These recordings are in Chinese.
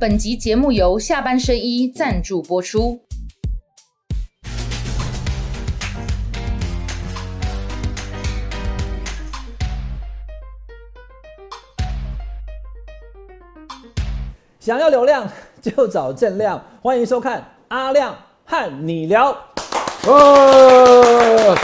本集节目由下半身衣赞助播出。想要流量就找正亮，欢迎收看阿亮和你聊。呃，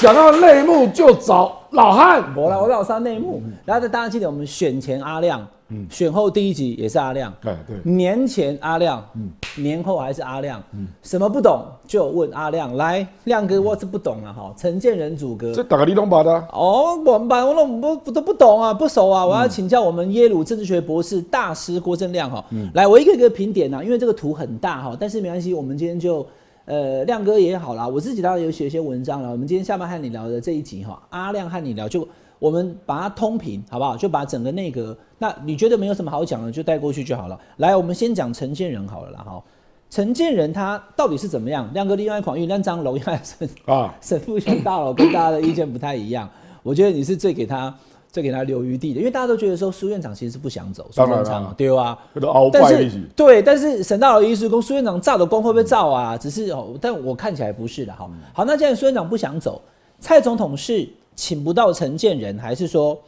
想要内幕就找老汉。我来，我老三内幕。然后大家记得我们选前阿亮，选后第一集也是阿亮，哎，对，年前阿亮，嗯。年后还是阿亮，嗯。什么不懂就问阿亮。来，亮哥，我是不懂啊，哈，陈建仁主哥这，打个你懂吧的。哦，我们班我都不不都不懂啊，不熟啊，我要请教我们耶鲁政治学博士大师郭正亮哈。来，我一个一个评点啊，因为这个图很大哈，但是没关系，我们今天就呃亮哥也好啦，我自己当然有写一些文章了。我们今天下班和你聊的这一集哈，阿亮和你聊就我们把它通评好不好？就把整个内阁，那你觉得没有什么好讲的，就带过去就好了。来，我们先讲陈建仁好了啦哈。陈建仁他到底是怎么样？亮哥另外狂运那张楼应该是啊，沈富雄大佬跟大家的意见不太一样，我觉得你是最给他最给他留余地的，因为大家都觉得说苏院长其实是不想走，苏院长对啊，这个鳌但是。对，但是沈大佬医师公苏院长炸的光会不会炸啊？只是哦，但我看起来不是的哈。好，那既然苏院长不想走，蔡总统是请不到陈建仁，还是说，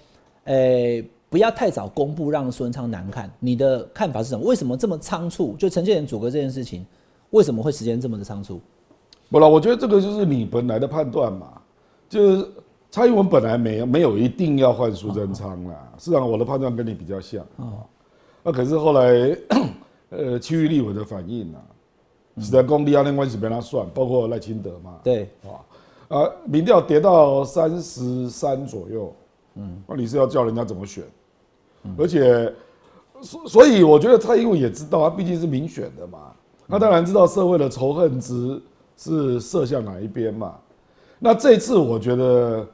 呃，不要太早公布，让苏文昌难看？你的看法是什么？为什么这么仓促？就陈建仁阻隔这件事情，为什么会时间这么的仓促？不了，我觉得这个就是你本来的判断嘛，就是蔡英文本来没有没有一定要换苏贞昌啦。事实上，我的判断跟你比较像啊。那可是后来，呃，区域立委的反应啊，实在公力啊，那关系被他算，包括赖清德嘛，对，啊，民调跌到三十三左右，嗯，那你是要叫人家怎么选？而且，所所以我觉得蔡英文也知道，他毕竟是民选的嘛，他当然知道社会的仇恨值是射向哪一边嘛。那这次我觉得，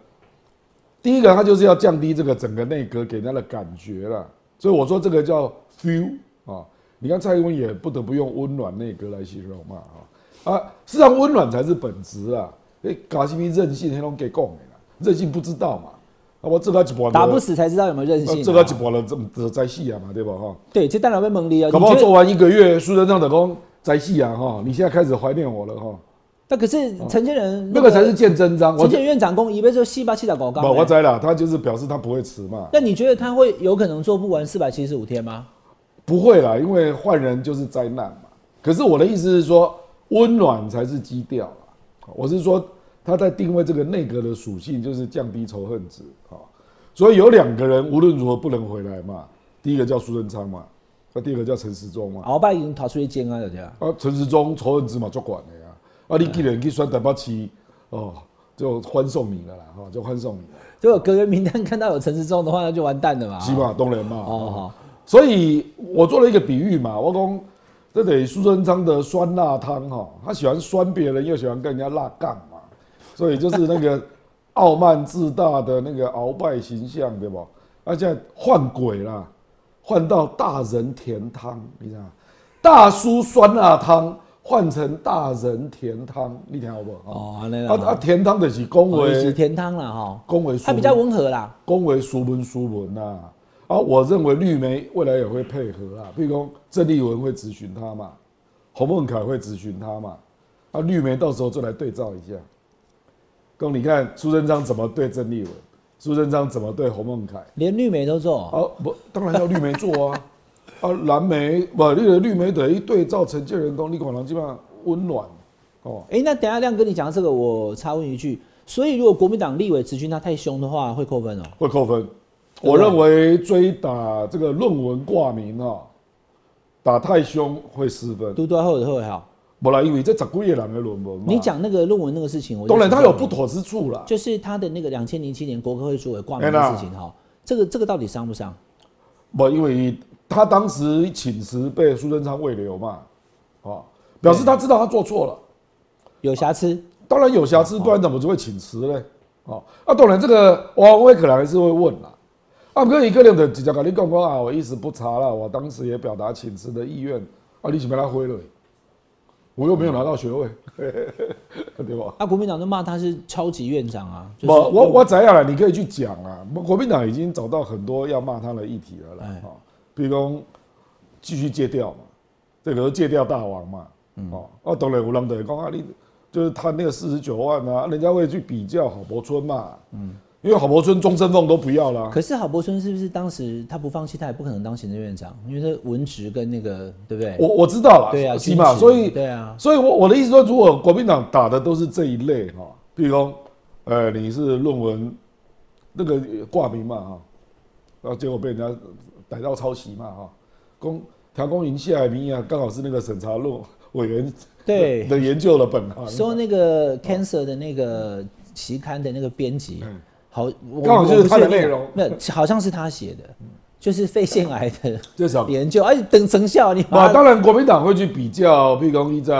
第一个他就是要降低这个整个内阁给人家的感觉了，所以我说这个叫 feel 啊。你看蔡英文也不得不用温暖内阁来形容嘛，啊啊，事实上温暖才是本质啊。哎，搞什么任性，那种给供的，任性不知道嘛。啊，我这个一半打不死才知道有没有韧性、啊。这个一半了，这么在戏啊嘛，对吧？哈，对，这当然会蒙离啊。搞不做完一个月，苏贞昌的工在戏啊，哈，你现在开始怀念我了哈。那可是陈建仁那个才是见真章。我陈建仁院长公一辈就戏八七的搞不，纲。我知了，他就是表示他不会辞嘛，那你觉得他会有可能做不完四百七十五天吗？不会啦，因为换人就是灾难嘛。可是我的意思是说，温暖才是基调啦。我是说，他在定位这个内阁的属性，就是降低仇恨值啊。所以有两个人无论如何不能回来嘛。第一个叫苏贞昌嘛，那第二个叫陈时中嘛。鳌拜已经逃出去监啊，人家。啊，陈时中仇恨值嘛，足管的呀。啊，你既然去选台北市，哦，就欢送你了啦，哈，就欢送你了。如果隔个名单看到有陈时中的话，那就完蛋了嘛。起码当然嘛。哦好，所以我做了一个比喻嘛，我讲这得苏贞昌的酸辣汤哈，他喜欢酸别人，又喜欢跟人家辣杠嘛，所以就是那个傲慢自大的那个鳌拜形象，对不？而且换鬼啦，换到大人甜汤，你知道？大叔酸辣汤换成大人甜汤，你听好不好？哦，那啊啊，甜汤就是恭哦是维甜汤了哈，恭维，它比较温和啦。恭维熟文熟文呐、啊，我认为绿媒未来也会配合啊，譬如说郑丽文会咨询他嘛，洪孟凯会咨询他嘛，啊，绿媒到时候就来对照一下。公，你看苏贞昌怎么对郑丽文，苏贞昌怎么对洪孟凯？连绿媒都做，啊，不，当然要绿媒做啊，啊，蓝媒不，绿的绿媒等于对照陈建仁公，你可能基本上温暖哦。哎、那等下亮哥你讲到这个，我插问一句，所以如果国民党立委咨询他太凶的话，会扣分哦、会扣分。我认为追打这个论文挂名啊，打太凶会失分。嘟嘟后的会好。不啦，因为这十几个人的论文嘛。你讲那个论文那个事情，我就当然他有不妥之处啦。就是他的那个两千零七年国科会主委挂名的事情哈，这个这个到底伤不伤？不，因为他当时请辞被苏贞昌未留嘛，啊，表示他知道他做错了。有瑕疵，当然有瑕疵，不然怎么就会请辞呢？哦，啊，当然这个王威可能还是会问啦。啊，不过一个人的直接跟你讲讲啊，我意思不查了，我当时也表达请辞的意愿，啊，你怎么他回了？我又没有拿到学位，对吧？那、国民党就骂他是超级院长啊，就不，是我我怎样了？你可以去讲啊。国民党已经找到很多要骂他的议题了啊，比如说继续戒掉嘛，这个戒掉大王嘛，哦，啊，当然有人就会讲啊，你就是他那个四十九万啊，人家会去比较郝柏村嘛，嗯，因为郝柏村终身俸都不要啦，可是郝柏村是不是当时他不放弃，他也不可能当行政院长，因为他文职跟那个对不对？我我知道了，对啊起码所以对啊所以我我的意思说，如果国民党打的都是这一类哈，比如说，呃，你是论文那个挂名嘛哈，然后结果被人家逮到抄袭嘛哈，公调公营下来名啊，刚好是那个审查论委员对的研究的本行，说那个 Cancer 的那个期刊的那个编辑嗯，好，我刚好就是他的内容没有，好像是他写的，就是肺腺癌的这是研究，而且等成效，你啊，当然国民党会去比较，譬如讲一在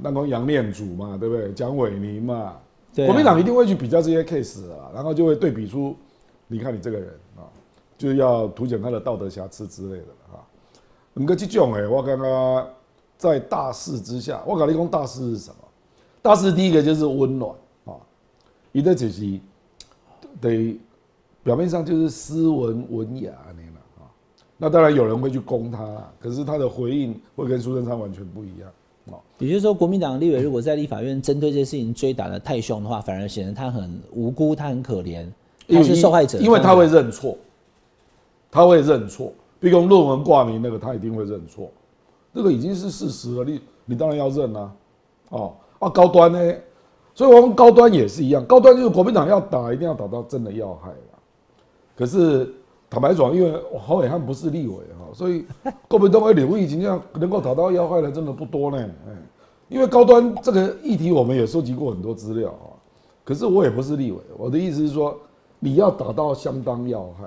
那个杨念祖嘛，对不对？蒋伟宁嘛，对啊国民党一定会去比较这些 case 啊，然后就会对比出，你看你这个人啊，就是要凸显他的道德瑕疵之类的啊。唔过这种诶，我刚刚在大势之下，我跟你讲大势是什么？大势第一个就是温暖啊，一个就是得表面上就是斯文文雅那样啊。那当然有人会去攻他啦，可是他的回应会跟苏贞昌完全不一样哦。也就是说，国民党立委如果在立法院针对这些事情追打的太凶的话，反而显得他很无辜，他很可怜，他是受害者，因为他会认错，他会认错。比如说论文挂名那个，他一定会认错，这个已经是事实了，你你当然要认啊。哦啊，高端呢？所以我们高端也是一样，高端就是国民党要打，一定要打到真的要害了。可是坦白讲，因为侯伟汉不是立委哈，所以 国民党的刘毅今天能够打到要害的真的不多呢。哎，因为高端这个议题，我们也收集过很多资料啊。可是我也不是立委，我的意思是说，你要打到相当要害，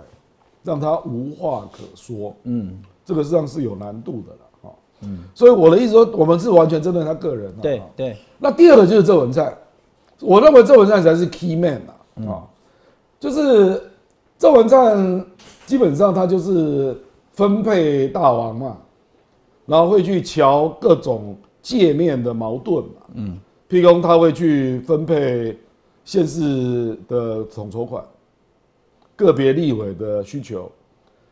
让他无话可说，嗯，这个实际上是有难度的了哈。嗯，所以我的意思说，我们是完全针对他个人啊。对对，那第二个就是郑文灿，我认为郑文灿才是 key man 啊，啊，就是郑文灿基本上他就是分配大王嘛，然后会去瞧各种界面的矛盾嘛，嗯，譬如他会去分配县市的统筹款，个别立委的需求，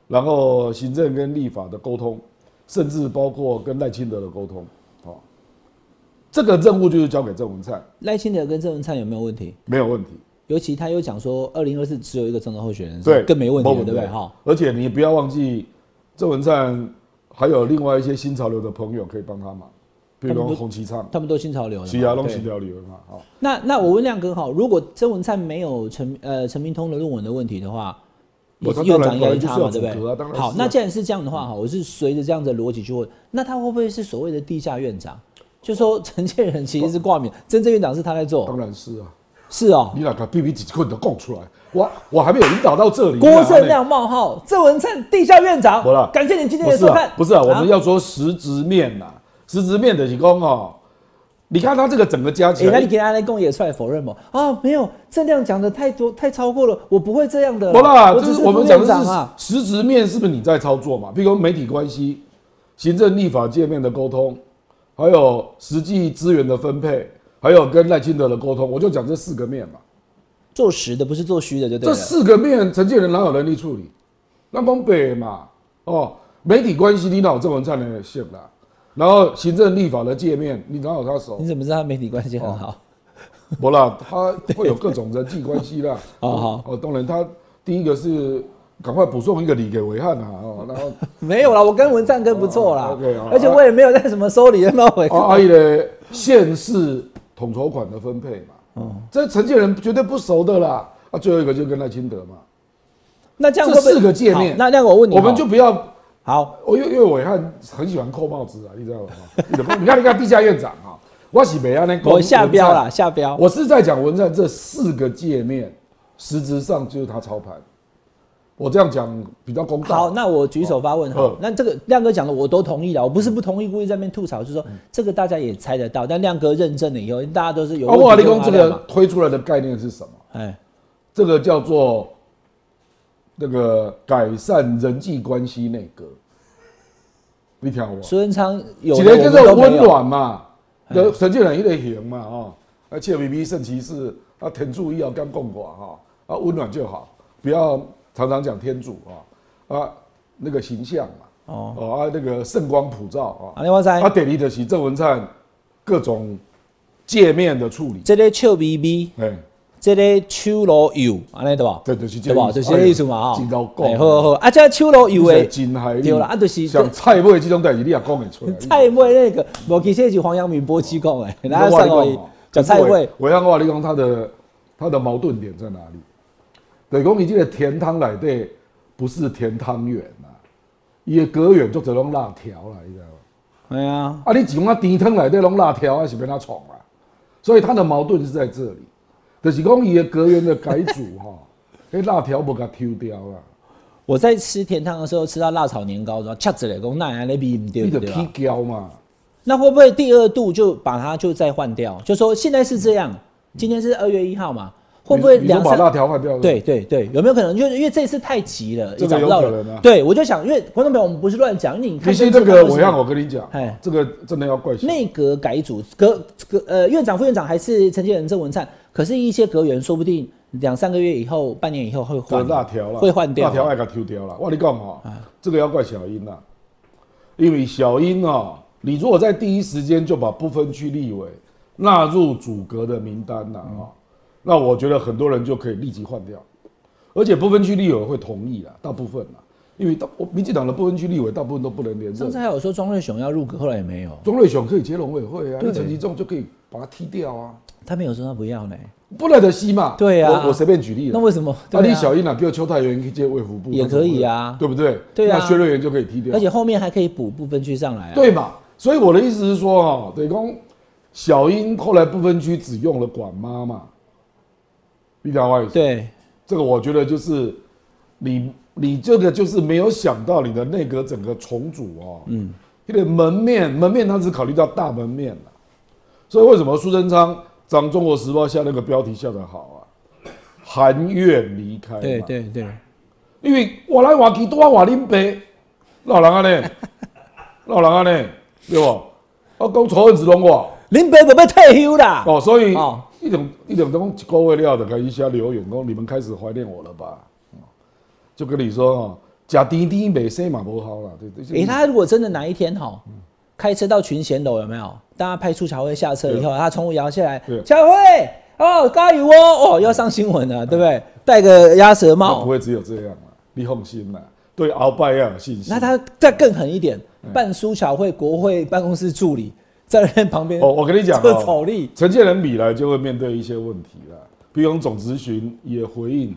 然后行政跟立法的沟通，甚至包括跟赖清德的沟通，这个任务就是交给郑文灿，赖清德跟郑文灿有没有问题？没有问题。尤其他又讲说，二零二四只有一个总统候选人，对，更没问题了，对不对？哈，而且你不要忘记，郑文灿还有另外一些新潮流的朋友可以帮他忙，比如洪其昌、他们都新潮流了嘛，徐亚龙、对徐条流嘛，好，那那我问亮哥哈，如果曾文灿没有陈呃陈明通的论文的问题的话，我他院长应该是他嘛，对不对？好，那既然是这样的话哈，我是随着这样的逻辑去问，那他会不会是所谓的地下院长？就说陈建仁其实是挂名，真正院长是他在做当，然是啊，是哦。你哪个 B B 几棍都供出来，我我还没有引导到这里。郭正亮冒号，郑文灿地下院长好了，感谢你今天的收看。，不是啊，我们要说实质面呐，实质面的提供哦，你看他这个整个加起哎，那你来，给他来供也出来否认吗？啊，没有，郑亮讲的太多太超过了，我不会这样的。不啦，就是我们讲的。是实质面，是不是你在操作嘛？譬如说媒体关系、行政立法界面的沟通，还有实际资源的分配，还有跟赖清德的沟通，我就讲这四个面嘛。做实的不是做虚的，就对了。这四个面，陈建仁哪有能力处理？那东北嘛，哦，媒体关系你哪有郑文灿的线啦？然后行政立法的界面，你哪有他手你？怎么知道他媒体关系很好？不啦，他会有各种人际关系啦。哦 好哦，当然他第一个是赶快补送一个礼给维汉啊，哦，然后没有啦，我跟文灿哥不错啦而且我也没有在什么收礼有没有回啊，阿姨的县市统筹款的分配嘛，哦，这陈建人绝对不熟的啦。啊，最后一个就跟赖清德嘛，那这样四个界面那那我问你，我们就不要好，我因为因为伟汉很喜欢扣帽子啊，你知道吗？你看你看地下院长啊，我是北安那我下标啦，，下标。我是在讲文战这四个界面，实质上就是他操盘。我这样讲比较公道。好，那我举手发问哈嗯。那这个亮哥讲的我都同意了，我不是不同意，故意在那边吐槽，就是说嗯这个大家也猜得到，但亮哥认证了以后，大家都是有啊，我问题就理工这个。推出来的概念是什么？哎，这个叫做那个改善人际关系内阁。你听我，苏贞昌有几个叫做温。暖嘛，的陈建仁一类型嘛，啊，而且 B B 圣骑士啊，天助意要刚共寡哈，啊温暖就好，不要常常讲天主啊啊那个形象嘛，哦，哦啊，那个圣光普照啊，啊，你我知，啊，第二就是郑文灿各种界面的处理，这个笑眯眯，哎，这个手路油，安尼对吧？对，就是这对吧？个就是这个意思嘛，哈。真够哎讲，好好好，啊，这手路油诶真害对啦，啊，就是像蔡尾这种代志，你也讲得出来。菜尾那个，无其实是黄阳明波机讲的，你然后上个讲菜尾，我让我你讲他的他的矛盾点在哪里？对，讲伊这个甜汤内底不是甜汤圆啊，伊的隔远就只弄辣条啦，你知道吗？哎呀，啊，你只讲甜汤来的弄辣条，还是被他创啊？所以他的矛盾是在这里，就是讲伊的隔远的改组哈，那辣条不给它抽掉了，我在吃甜汤的时候吃到辣炒年糕，然后恰子嘞，讲那安尼比唔对对吧。那会不会第二度就把它就再换掉？就说现在是这样，今天是二月一号嘛，会不会两三？辣条换掉？对，对对，有没有可能？就是因为这次太急了，这个也找不到有可能啊。人对，我就想，因为观众朋友，我们不是乱讲，因为你看其实这个我让我跟你讲哎，这个真的要怪谁？内阁改组，阁阁呃院长、副院长还是陈建仁、郑文灿，可是一些阁员说不定两三个月以后、半年以后会这换辣条了，会换掉辣条爱给抽掉了。我跟你讲哈，这个要怪小英啦，因为小英啊，你如果在第一时间就把不分区立委纳入主阁的名单了啊，那我觉得很多人就可以立即换掉，而且不分区立委会同意啦，大部分啦，因为大我民进党的不分区立委大部分都不能连任上次。还有说庄瑞雄要入阁，后来也没有，庄瑞雄可以接农委会啊，对你陈其仲就可以把他踢掉啊，他没有说他不要呢。不来得西嘛。对啊我我随便举例。那为什么？啊，对李小英啊，比如邱太元去接卫福部也可以啊对不对？对啊那薛瑞元就可以踢掉，而且后面还可以补部分区上来啊。对嘛？所以我的意思是说，啊，对公小英后来不分区只用了管妈嘛，你懂我意思？对。这个我觉得就是你你这个就是没有想到你的内阁整个重组哦，嗯，因为门面门面他只考虑到大门面了，所以为什么苏贞昌张中国时报下那个标题下得好啊？含怨离开嘛，对对对，因为我来我去都要我林北，老人啊呢，老人啊呢，对不？我讲仇恨只拢我。林北准备退休啦。哦，所以哦一种一种讲一个月了的开始写留言讲，你们开始怀念我了吧？哦就跟你说哦，假滴滴美生嘛不好了，对对。诶、他如果真的哪一天哈，开车到群贤楼有没有？大家派出乔慧下车以后，他从摇下来对，乔慧哦，加油哦，哦，要上新闻了，对不对？戴个鸭舌帽不帽，会只有这样啊，你放心啦，对鳌拜要有信心。那他再更狠一点，办苏巧慧国会办公室助理在那边旁边哦，我跟你讲做哦，草力，陈建仁米来就会面对一些问题了，比如总咨询也回应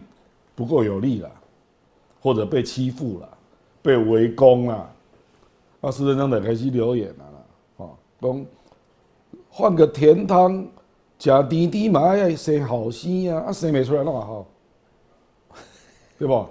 不够有力了，或者被欺负了，被围攻了，啊，苏贞昌的开始留言了啦，哦，讲换个甜汤，加甜甜嘛要生好生啊，啊生没出来那么好，对不？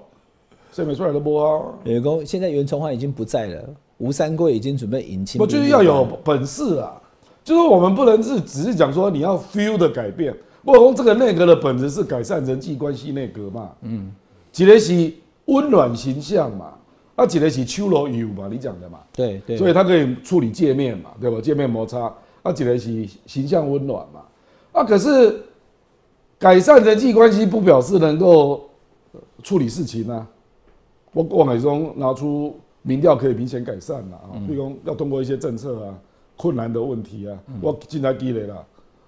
生没出来都不好，员工现在袁崇焕已经不在了，吴三桂已经准备迎亲，我就是要有本事啊，就是我们不能是只是讲说你要 feel 的改变。我讲这个内阁的本质是改善人际关系内阁嘛，嗯，一个是温暖形象嘛，啊，一个是秋罗油嘛，你讲的嘛，对对，所以它可以处理界面嘛，对吧？界面摩擦，啊，一个是形象温暖嘛，啊，可是改善人际关系不表示能够呃处理事情啊。我王伟忠拿出民调可以明显改善了啊，比如讲要通过一些政策啊，困难的问题啊，我进来积累了，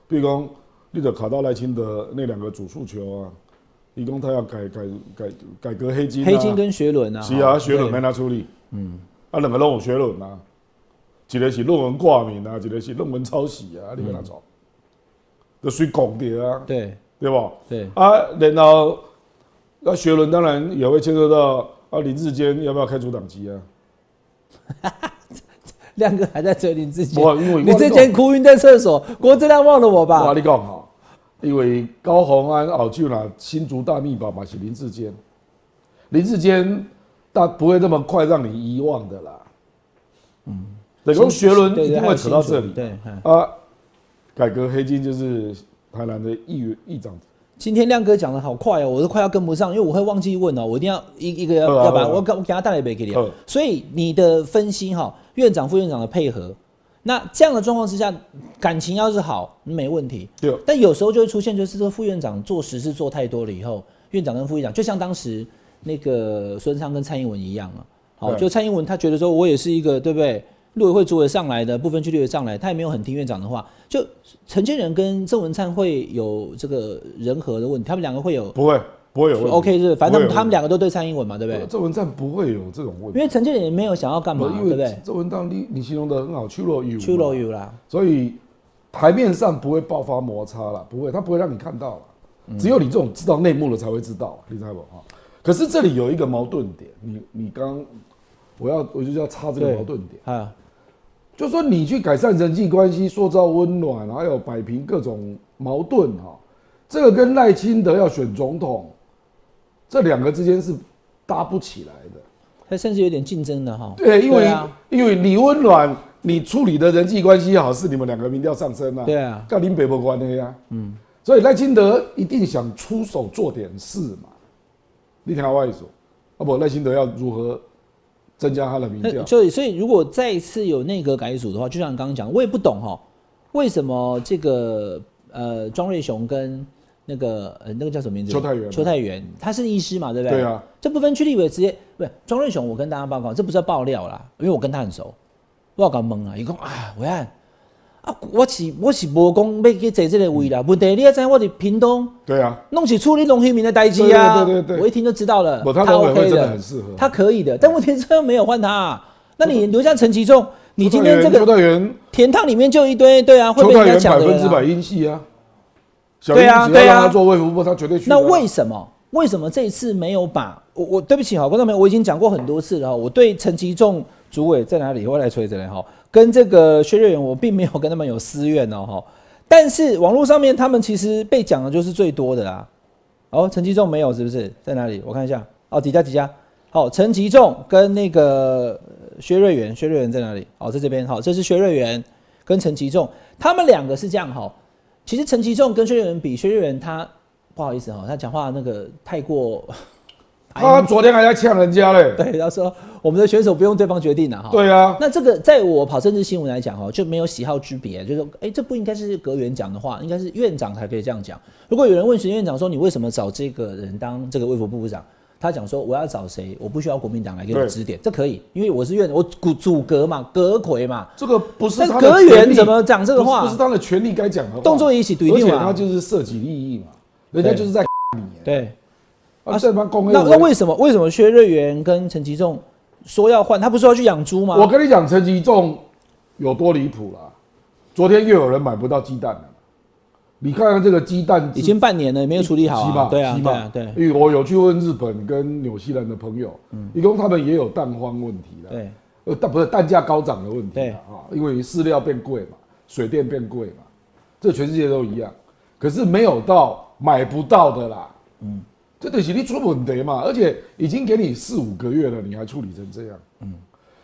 比如讲你得卡到赖清德那两个主诉求啊，一共他要改改改改革黑金、啊，黑金跟学伦啊，是啊，哈学论对。没拿处理，嗯，啊，两个都有学轮啊，一个是论文挂名啊，一个是论文抄袭啊，你跟他走，就属于讲的啊，对。对吧？对，啊，然后那学伦当然也会牵涉到啊，林志坚要不要开除党籍啊？亮哥还在这里之前不，因为你之前哭晕在厕所，郭正亮忘了我我吧？跟你讲哈，因为高鸿安、敖就拿新竹大秘宝嘛是林志坚，林志坚但不会这么快让你遗忘的啦。嗯，等于学伦一定会扯到这里。对，嗯啊，改革黑金就是台南的议员议长，今天亮哥讲的好快哦，我都快要跟不上，因为我会忘记问哦，我一定要一一个要啊要把啊我给我给他带来一杯给你好。所以你的分析哈，院长副院长的配合，那这样的状况之下，感情要是好没问题，对，但有时候就会出现，就是这个副院长做实事做太多了以后，院长跟副院长就像当时那个孙昌跟蔡英文一样啊，好，对。就蔡英文他觉得说我也是一个对不对？陆委会主委上来的，部分区立委上来，他也没有很听院长的话。就陈建仁跟郑文灿会有这个人和的问题，他们两个会有不会不会有问题 OK 是，反正他们两个都对蔡英文嘛，对不对？郑文灿不会有这种问题，因为陈建仁也没有想要干嘛，因对不对为？郑文灿你你形容的很好，去若有出楼有啦，所以台面上不会爆发摩擦了，不会，他不会让你看到了。嗯只有你这种知道内幕的才会知道，你知道不？哈，可是这里有一个矛盾点，你你刚，我要我就要插这个矛盾点，啊，就说你去改善人际关系、塑造温暖，还有摆平各种矛盾，哈，这个跟赖清德要选总统，这两个之间是搭不起来的。他甚至有点竞争的哈。对，因为、啊因为你温暖，你处理的人际关系好，是你们两个民调上升啊。对啊跟林北没关的呀。嗯，所以赖清德一定想出手做点事嘛。你听我意思，啊不，赖清德要如何增加他的民调？所以所以如果再一次有内阁改组的话，就像你刚刚讲，我也不懂哈，为什么这个呃庄瑞雄跟那个呃那个叫什么名字？邱泰源邱泰源，他是医师嘛，对不对？对啊。这部分区立委直接不是庄瑞雄，我跟大家报告，这不是要爆料啦，因为我跟他很熟，我要搞懵了。一共啊，伟安啊，我是我是无讲要去坐这个位啦，问题你也知道我伫屏东。对啊，弄起处理农民的代志啊！对对对对我一听就知道了，不他 OK 真的的，很适合他可以的。但问题是又没有换他、啊，那你留下陈其仲，你今天这邱个田汤里面就一堆对啊，会被人家抢的人、百分之百啊。英系啊。小对啊对啊做卫福部，他绝对。那为什么？为什么这一次没有把我我对不起哈，观众朋友，我已经讲过很多次了，我对陈其仲主委在哪里，我来吹着来哈，跟这个薛瑞元我并没有跟他们有私怨哦，但是网络上面他们其实被讲的就是最多的啦。哦，陈其仲没有是不是在哪里？我看一下哦，底下底下。好，陈其仲跟那个薛瑞元，薛瑞元在哪里？好，在这边。好，这是薛瑞元跟陈其仲，他们两个是这样哈。其实陈其仲跟薛瑞元比，薛瑞元他不好意思哈，他讲话那个太过，他昨天还在呛人家嘞。对，他说我们的选手不用对方决定了哈。对啊，那这个在我跑政治新闻来讲哈，就没有喜好之别，就是说，哎、这不应该是阁员讲的话，应该是院长才可以这样讲。如果有人问徐院长说，你为什么找这个人当这个卫福部部长？他讲说，我要找谁？我不需要国民党来给我指点，这可以，因为我是院，我主主阁嘛，阁魁嘛，这个不是但是他阁员怎么讲这个话不是不是他的权利该讲的话。动作一起怼而且定嘛他就是涉及利益嘛，人家就是在你。对。啊，这帮公那那为什么为什么薛瑞元跟陈其仲说要换？他不是说要去养猪吗？我跟你讲，陈吉仲有多离谱啦！昨天又有人买不到鸡蛋了。你看看这个鸡蛋已经半年了，也没有处理好是吧啊。对啊，是吧对啊，对因为我有去问日本跟纽西兰的朋友，嗯一共他们也有蛋荒问题的，对呃，蛋不是蛋价高涨的问题啊，因为饲料变贵嘛，水电变贵嘛，这全世界都一样，可是没有到买不到的啦，嗯，这得是你出问题嘛，而且已经给你四五个月了，你还处理成这样，嗯，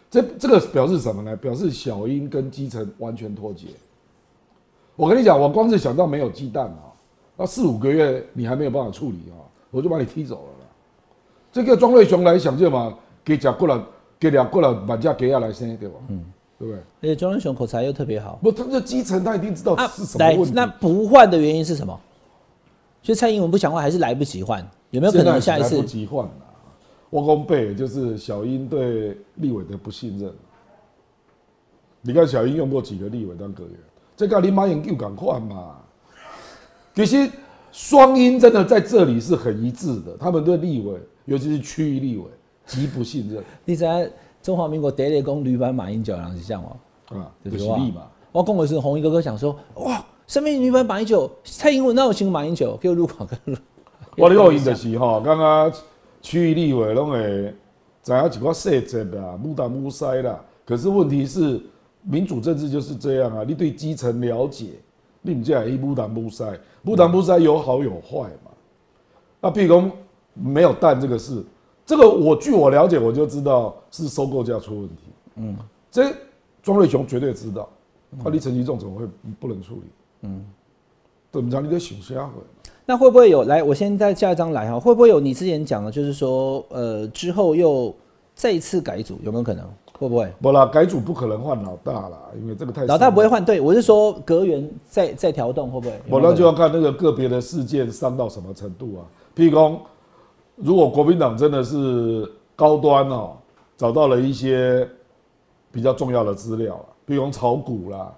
这这个表示什么呢？表示小英跟基层完全脱节。我跟你讲，我光是想到没有鸡蛋啊，那四五个月你还没有办法处理啊，我就把你踢走了啦。这个庄瑞雄来想就嘛，给讲过来，给两过来把价给下来先，对吧？嗯，对不对？而且庄瑞雄口才又特别好不，他这基层他一定知道啊是什么问题。那不换的原因是什么？就蔡英文不想换，还是来不及换？有没有可能下一次来不？及换了？我公背就是小英对立委的不信任。你看小英用过几个立委当阁员，这个你马英九敢换嘛。其实双英真的在这里是很一致的，他们对立委，尤其是区域立委极不信任 你在中华民国第一个讲女版马英九，人是这样吗？啊，就就是是立嘛。我讲的是红衣哥哥想说，哇，身边女版马英九，蔡英文那有请马英九，给 我入广跟入。我的录音就是吼，刚刚区域立委拢会知影一寡细节啦，木打木塞啦。可是问题是，民主政治就是这样啊，你对基层了解，你唔这一木打木塞，木打木塞有好有坏嘛。那譬如讲没有蛋这个事，这个我据我了解，我就知道是收购价出问题。嗯，这庄瑞雄绝对知道，那、你陈其仲怎么会不能处理？嗯，对不对？你在想啥会？那会不会有来？我先再下一张来哈，会不会有你之前讲的，就是说，呃，之后又再一次改组，有没有可能？会不会？不啦，改组不可能换老大啦，因为这个太老大不会。换，对我是说隔员再再调动，会不会？我那就要看那个个别的事件伤到什么程度啊。譬如讲，如果国民党真的是高端哦，找到了一些比较重要的资料了，比如炒股啦，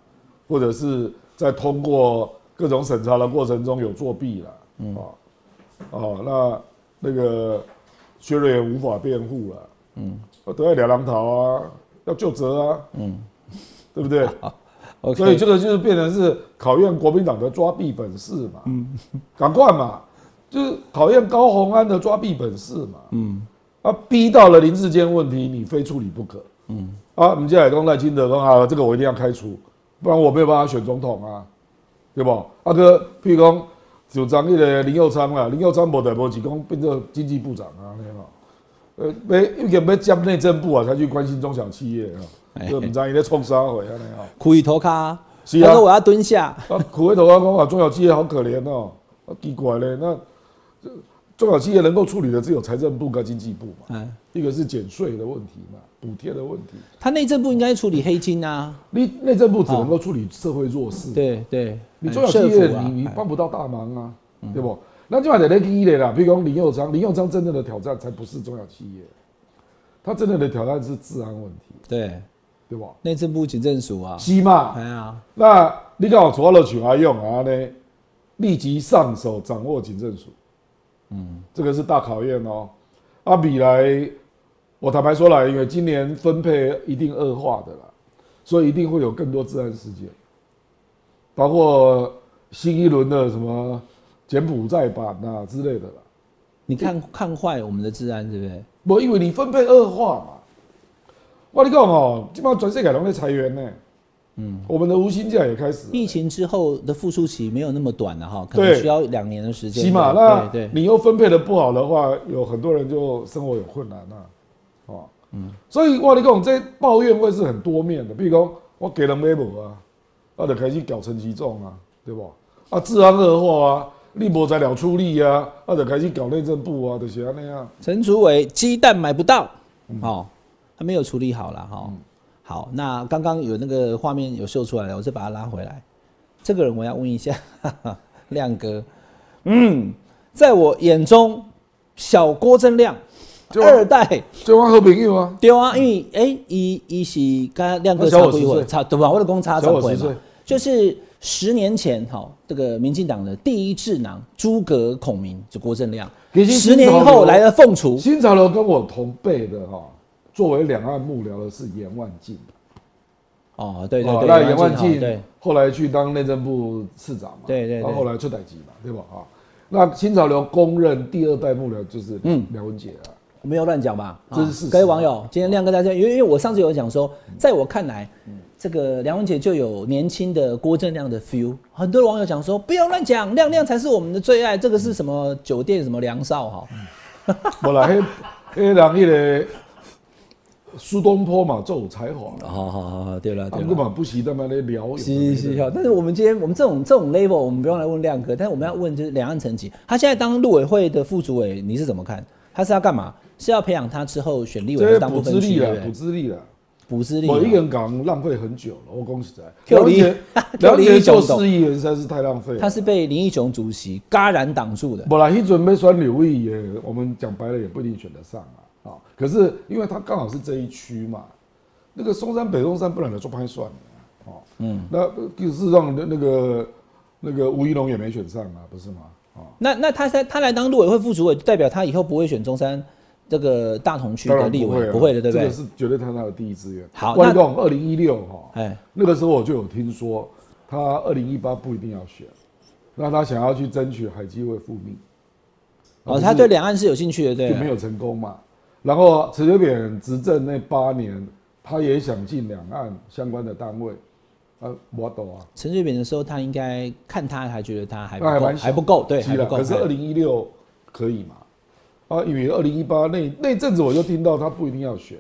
或者是在通过各种审查的过程中有作弊了，嗯，哦，哦，那那个薛瑞元无法辩护了，嗯，都要两狼逃啊，要就责啊，嗯，对不对？所以这个就是变成是考验国民党的抓弊本事嘛，嗯，赶快嘛，就是考验高鸿安的抓弊本事嘛，嗯。啊，逼到了林志坚问题，你非处理不可。嗯，啊，我们接下来跟赖清德说啊，这个我一定要开除，不然我没有办法选总统啊，对不？阿哥，譬如讲，就张那个林佑昌啊，林佑昌无代无几讲变做经济部长啊，那个，呃，没一点没接内政部啊，才去关心中小企业啊，就唔知伊咧创啥货啊，那样。苦一头卡，他说我要蹲下。啊，苦一头卡讲啊，中小企业好可怜哦，啊，奇怪咧，那。中小企业能够处理的只有财政部跟经济部嘛，嗯一个是减税的问题嘛，补贴的问题。他内政部应该处理黑金啊，你内政部只能够处理社会弱势。对对，你中小企业你你帮不到大忙啊，对不？那就买的第一类啦，比如讲林佑昌，林佑昌真正的挑战才不是中小企业，他真正的挑战是治安问题。对，对吧？内政部警政署啊，是嘛？哎呀，那你讲除了取而用啊呢，立即上手掌握警政署。嗯，这个是大考验哦。阿比来，我坦白说了，因为今年分配一定恶化的啦，所以一定会有更多治安事件，包括新一轮的什么柬埔寨版啊之类的啦。你看看坏我们的治安，对不对？不，因为你分配恶化嘛。我跟你讲哦，基本上全世界拢在裁员呢。嗯，我们的无薪假也开始。疫情之后的复苏期没有那么短了哈，可能需要两年的时间。起码那你又分配的不好的话，有很多人就生活有困难了，哦，嗯，所以我跟你讲，这抱怨会是很多面的。比如讲，我给了 b l 啊，那就开始搞成其重啊，对不？啊，治安恶化啊，立博材料出力啊，或者开始搞内政部啊，就是那样。陈楚伟鸡蛋买不到，哦，他没有处理好了哈。好，那刚刚有那个画面有秀出来了，我再把它拉回来。这个人我要问一下，亮哥，嗯，在我眼中，小郭正亮二代，对啊，好朋友啊，对啊，因为哎，一一是跟亮哥差不多，差对吧？我的公差怎么回嘛？就是十年前哈，这个民进党的第一智囊诸葛孔明，就郭正亮，十年以后来了凤雏，新潮流跟我同辈的哈。作为两岸幕僚的是严万进，哦，对对对，那严万进后来去当内政部次长嘛，对对，然后后来出代级嘛，对吧？啊，那清朝流公认第二代幕僚就是嗯梁文杰啊，没有乱讲吧？这是事实。各位网友，今天亮哥在这，因为因为我上次有讲说，在我看来，这个梁文杰就有年轻的郭正亮的 feel。很多网友讲说，不要乱讲，亮亮才是我们的最爱。这个是什么酒店什么梁少哈？我来黑黑人迄个。苏东坡嘛，最有才华。好好好好，对了对了。根本不习他妈的聊。是是是，但是我们今天我们这种这种 level，我们不用来问亮哥，但是我们要问就是两岸层级。他现在当陆委会的副主委，你是怎么看？他是要干嘛？是要培养他之后选立委当补资历了？补资历了？补资历。我一个人讲浪费很久了，我恭喜在。了解 了解做市议员实在是太浪费。他是被林义雄主席戛然挡住的。本来一准备选刘毅也，我们讲白了也不一定选得上啊。啊，可是因为他刚好是这一区嘛。那个松山北松山不能来做判算哦，嗯，那事实上那那个那个吴一龙也没选上啊，不是吗？哦，那那他在他来当陆委会副主委，代表他以后不会选中山这个大同区的立委，不会的，对不对？这个是绝对他他的第一志愿。好，那二零一六哈，哎，那个时候我就有听说他二零一八不一定要选，那他想要去争取海基会复命。哦，他对两岸是有兴趣的，对，就没有成功嘛。然后陈水扁执政那八年。他也想进两岸相关的单位，啊，我懂啊。陈水扁的时候，他应该看他还觉得他还不够，还不够，对，还不够。可是二零一六可以嘛？啊，因为二零一八那那阵子我就听到他不一定要选，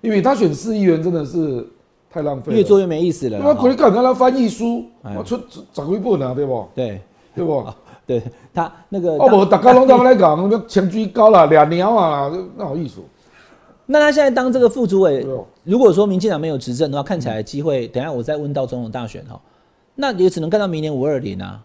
因为他选市议员真的是太浪费，越做越没意思了。那鬼敢让他翻译书，我出掌柜不拿对不？对，对不？对他那个，哦不，大家拢在来讲，那情绪高了，俩鸟啊，那好意思。那他现在当这个副主委，如果说民进党没有执政的话，看起来机会，等下我再问到总统大选哈，那也只能干到明年五二零啊，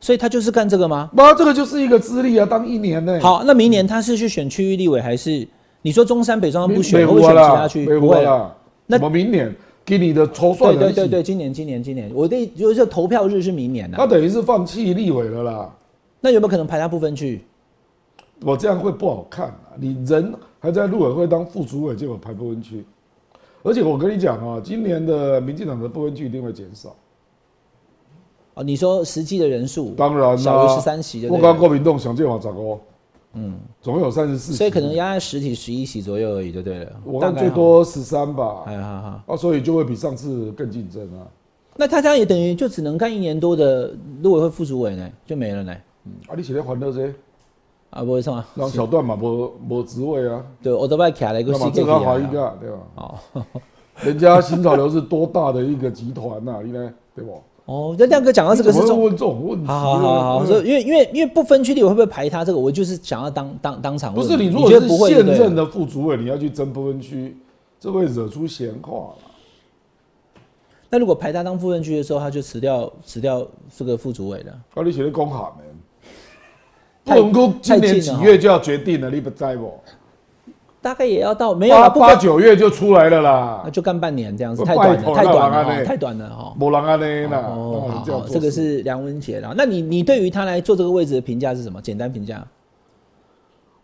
所以他就是干这个吗？不，这个就是一个资历啊，当一年呢。好，那明年他是去选区域立委，还是你说中山北中央不没选，会选其他区？没不会。有啦。那怎么明年给你的筹算对对对对，今年今年今年，我的就是投票日是明年啊、他等于是放弃立委了啦。那有没有可能排他不分区？我这样会不好看啊！你人还在陆委会当副主委，结果排不分区，而且我跟你讲啊，今年的民进党的不分区一定会减少。哦，你说实际的人数，当然啦、小于十三席就我刚国民党想建法十个，嗯，总共有三十四，所以可能压在实体十一席左右而已，就对了。我。看最多十三吧，哎哈哈，啊，所以就会比上次更竞争啊。那他这样也等于就只能干一年多的陆委会副主委呢，就没了呢。啊，你现在还到这，啊，不会什么？让小段嘛，无无职位啊，对，我都把卡了一个西那么这个给好一个，对吧？哦 人家新潮流是多大的一个集团呐、你呢，对不？哦，那亮哥讲到这个是中，你怎么会问这种问题？好好好好，所以因为因为因为不分区里我会不会排他这个？我就是想要当当当场问不是你如果是现任的副主委，你要去争不分区，这会惹出闲话了。那如果排他当副分区的时候，他就辞掉辞掉这个副主委了。啊，你写的公函呢？不太能够今年几月就要决定了，你不在不？大概也要到没有啦，八九月就出来了啦那，就干半年这样子，太短了，太短了太短了哈。没人安内啦。哦，这个是梁文杰啦。那你你对于他来做这个位置的评价是什么？简单评价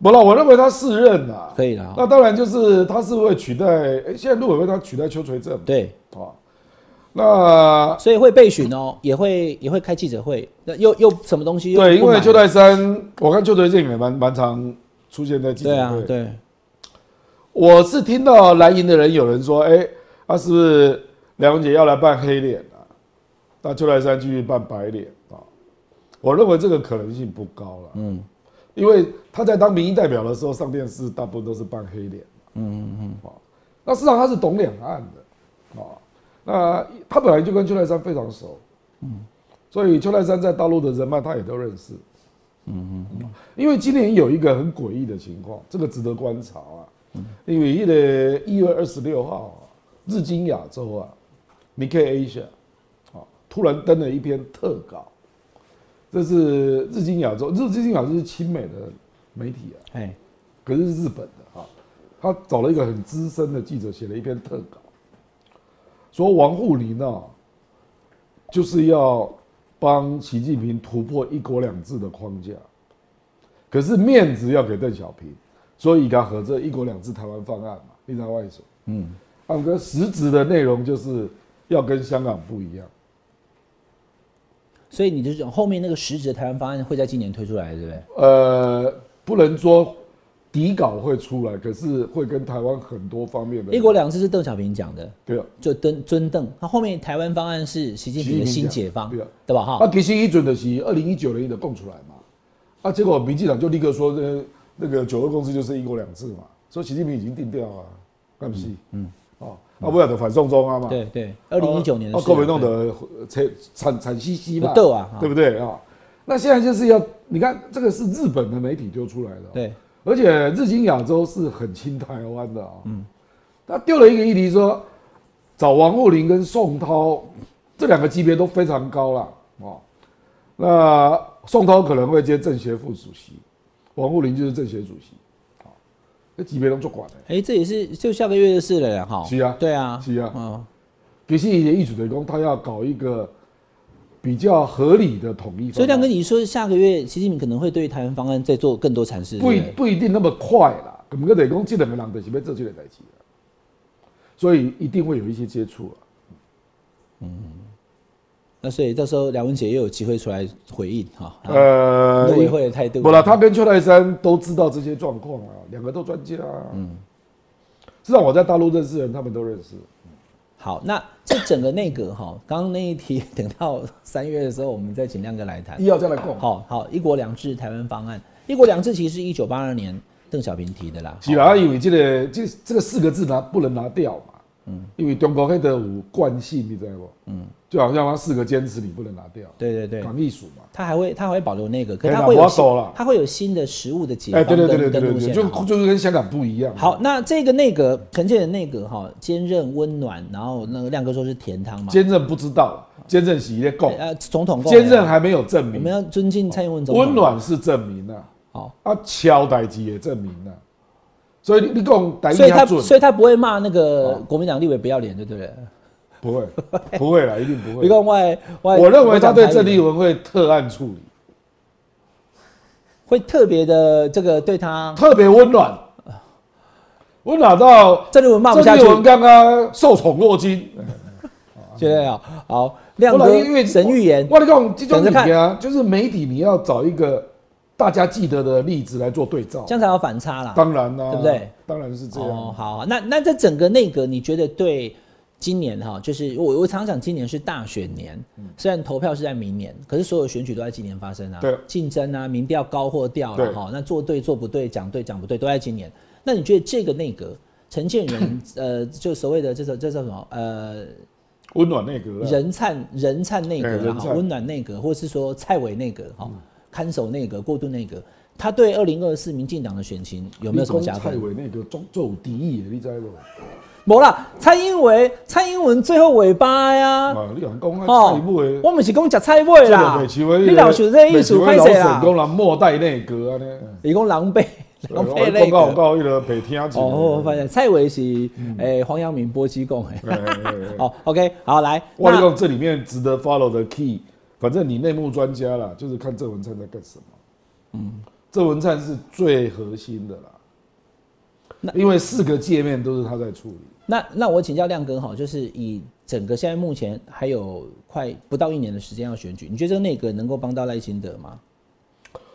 不了，我认为他适任啦。可以啦。那当然就是他是会取代，哎，现在陆委会他取代邱垂正对，啊。那所以会备询哦，也会也会开记者会。那又又什么东西又对，因为邱泰山，我看邱垂正也蛮蛮常出现在记者对啊会。对，我是听到蓝营的人有人说，哎、他是不是梁文杰要来扮黑脸啊？那邱泰山继续扮白脸啊？我认为这个可能性不高了，嗯，因为他在当民意代表的时候上电视，大部分都是扮黑脸，嗯嗯嗯，啊，那事实上他是懂两岸的，啊，那他本来就跟邱泰山非常熟，嗯，所以邱泰山在大陆的人脉他也都认识，嗯嗯，因为今年有一个很诡异的情况，这个值得观察啊。因为一月二十六号啊，日经亚洲啊，Nikkei Asia 啊，突然登了一篇特稿，这是日经亚洲，日日经亚洲是亲美的媒体啊，哎，可是是日本的啊，他找了一个很资深的记者写了一篇特稿，说王沪宁啊，就是要帮习近平突破一国两制的框架，可是面子要给邓小平。所以他和这一国两制台湾方案嘛，你知道为什么？嗯，按哥实质的内容就是要跟香港不一样。所以你就讲后面那个实质的台湾方案会在今年推出来，对不对？呃，不能说底稿会出来，可是会跟台湾很多方面的一国两制是邓小平讲的，对啊。就尊尊邓。他后面台湾方案是习近平的新解放，对啊对吧？哈。啊，，其实一准的是二零一九年的供出来嘛，啊，结果民进党就立刻说，那那个九二共识就是一国两制嘛，说习近平已经定调啊，干不是？嗯，哦，啊，不要的反送中啊嘛，对对，二零一九年的啊，事啊国民党的惨惨惨兮兮嘛，斗啊对不对？啊？那现在就是要，你看这个是日本的媒体丢出来的，，对，而且日经亚洲是很亲台湾的啊，嗯，他丢了一个议题说，找王沪宁跟宋涛这两个级别都非常高了哦，那宋涛可能会接政协副主席，王沪宁就是政协主席，啊，这级别都做管的。哎，这也是就下个月的事了啦，哈。是啊对啊，是啊。嗯，其实也意主的工，他要搞一个比较合理的统一。所以亮哥，你说下个月习近平可能会对台湾方案再做更多阐释，不一不一定那么快啦，可能得讲这两个人就是要做这个代志啦，所以一定会有一些接触啊。那所以到时候梁文杰又有机会出来回应哈。呃，陆委会的态度不了，他跟邱泰山都知道这些状况啊，两个都专家啊。嗯，至少我在大陆认识的人，他们都认识。好，那这整个内阁哈，刚刚那一题等到三月的时候，我们再请亮哥来谈又要再来共，好好，一国两制台湾方案，一国两制其实是一九八二年邓小平提的啦。是啦，因为这个这这个四个字拿不能拿掉嘛。嗯，因为中国黑的有惯性，你知道不？嗯，就好像他四个坚持你不能拿掉，对对对，港艺术嘛。他还会他还会保留那个，可他会有他会有新的食物的解哎，放对对对对对就就是跟香港不一样。好，那这个内阁陈建仁内阁哈，坚韧温暖，然后那个亮哥说是甜汤嘛，坚韧不知道，坚韧是在供，呃总统共坚韧还没有证明。我们，要尊敬蔡英文总统。温暖是证明啊，好，啊，敲代机也证明啊，所以你你讲台语所以他所以他不会骂那个哦。国民党立委不要脸，对不对？不会不会啦，一定不你会。看外外，我认为他对郑丽文会特案处理，会特别的这个对他特别温暖，温暖到郑丽文骂不下去。郑丽，文刚刚受宠若惊。现在啊，好亮哥神预言，我跟你讲，这种你啊，就是媒体你要找一个大家记得的例子来做对照这。样才有反差啦。当然啦，对不对？当然是这样哦，样。好，那那这整个内阁，你觉得对今年哈，就是我我常讲今年是大选年，虽然投票是在明年，可是所有选举都在今年发生啊，对竞争啊，民调高或掉对了哈，那做对做不对，讲对讲不对，都在今年。那你觉得这个内阁，陈建仁 呃，就所谓的这种这叫什么呃？温暖内阁啦，人灿人灿内阁温暖内阁，或是说蔡伟内阁，哈，看守内阁、过渡内阁，他对二零二四民进党的选情有没有什么加分蔡分？伟那个中做有敌意的，你知不？没啦，蔡英文，蔡英文最后尾巴呀。啊，你讲讲蔡伟，我们是讲食菜尾啦，你老想这意思歹势啦，讲人末代内阁啊呢，伊讲狼狈，狼狈我那个。到迄个北听起。哦，我发现蔡伟是诶黄阳明波基讲哎诶。哦，OK，好来，那我讲，这里面值得 follow 的 key，反正你内幕专家啦，就是看郑文灿在干什么。嗯，郑文灿是最核心的啦。那因为四个界面都是他在处理。那那我请教亮哥哈，就是以整个现在目前还有快不到一年的时间要选举，你觉得这个内阁能够帮到赖清德吗？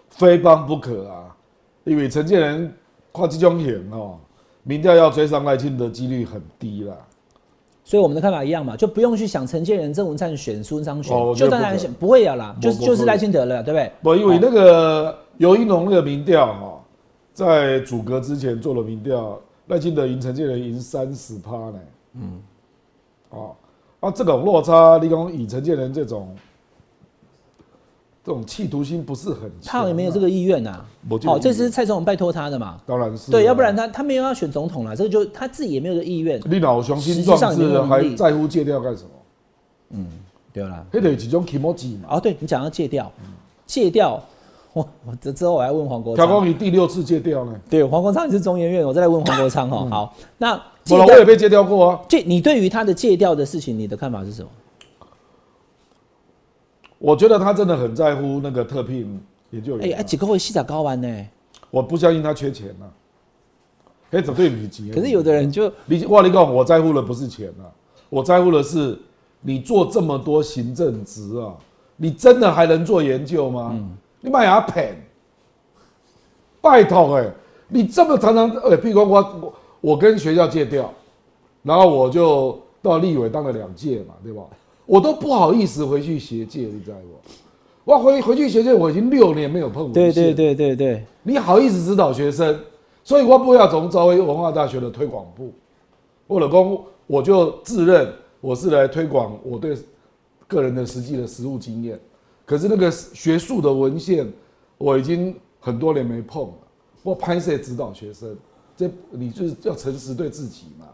非帮不可啊！因为陈建仁跨这种险哦，民调要追上赖清德几率很低啦。所以我们的看法一样嘛，就不用去想陈建仁、郑文灿选苏贞昌选，就当然选不会有啦，就是就是赖清德了，对不对？不，因为那个尤一农那个民调哈，在阻隔之前做了民调，赖清德赢陈建仁赢三十趴呢。嗯，哦，啊，这种落差，你讲以陈建仁这种这种企图心不是很强啊，他也没有这个意愿呐、哦，没这是蔡总统拜托他的嘛？当然是啊对，要不然他他没有要选总统了，这个就他自己也没有这个意愿，你老雄心上壮志还在乎戒掉干什么？嗯对啦。那得几种 k i m o j i 嘛。哦，对你讲要戒掉，戒掉，我我这之后我还问黄国调昌，光你第六次戒掉呢？对黄国昌你是中研院，我再来问黄国昌哈。好，那我我也被戒掉过啊。戒，你对于他的戒掉的事情，你的看法是什么？我觉得他真的很在乎那个特聘研究哎、员啊、哎，几个会细长高完呢？我不相信他缺钱呐、啊。哎，怎对不起？可是有的人就你哇，你讲我在乎的不是钱啊，我在乎的是你做这么多行政职啊，你真的还能做研究吗？你买牙骗，拜托哎、你这么常常哎，譬如说我我我跟学校借调，然后我就到立委当了两届嘛，对吧？我都不好意思回去学界，你知道不？我回回去学界，我已经六年没有碰文对献对对对对，你好意思指导学生？所以我不要从招威文化大学的推广部，我老公我就自认我是来推广我对个人的实际的实务经验。可是那个学术的文献，我已经很多年没碰了。我拍摄指导学生，这你就是要诚实对自己嘛。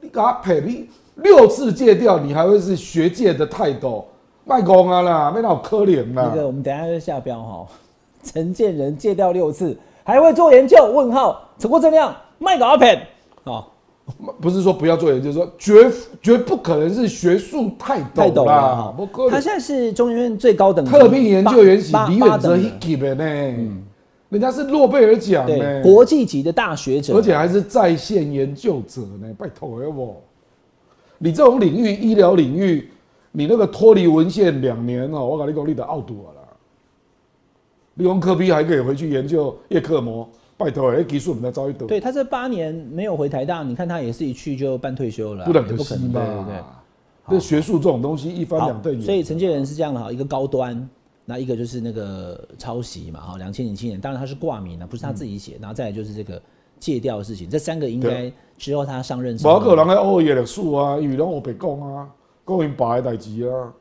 你给他赔你六次戒掉，你还会是学界的泰斗？卖公啊啦，没那么可怜啦。那个我们等一下就下标哈。陈建仁戒掉六次，还会做研究？问号，陈国正亮卖个阿片哦，不是说不要做研究，说绝绝不可能是学术太太懂了懂啦哈，不可能。他现在是中研院最高等级特聘研究员是李远哲一级的呢，人家是诺贝尔奖对呢，国际级的大学者，而且还是在线研究者呢，拜托要不？你这种领域，医疗领域，你那个脱离文献两年哦，我跟你讲，你得傲赌了啦。利用科比还可以回去研究叶克膜，拜托，哎，技术我们再招一等。对他这八年没有回台大，你看他也是一去就半退休了啊，不能也不可能，可惜嘛。对对对。这学术这种东西一翻好两瞪眼。所以陈建人是这样的哈，一个高端，那一个就是那个抄袭嘛哈，两千零七年，当然他是挂名的，不是他自己写，然后再来就是这个戒掉的事情，这三个应该之后他上任之后，无可能喺欧耶历史啊，因为拢我白讲啊，讲因爸的代志啊，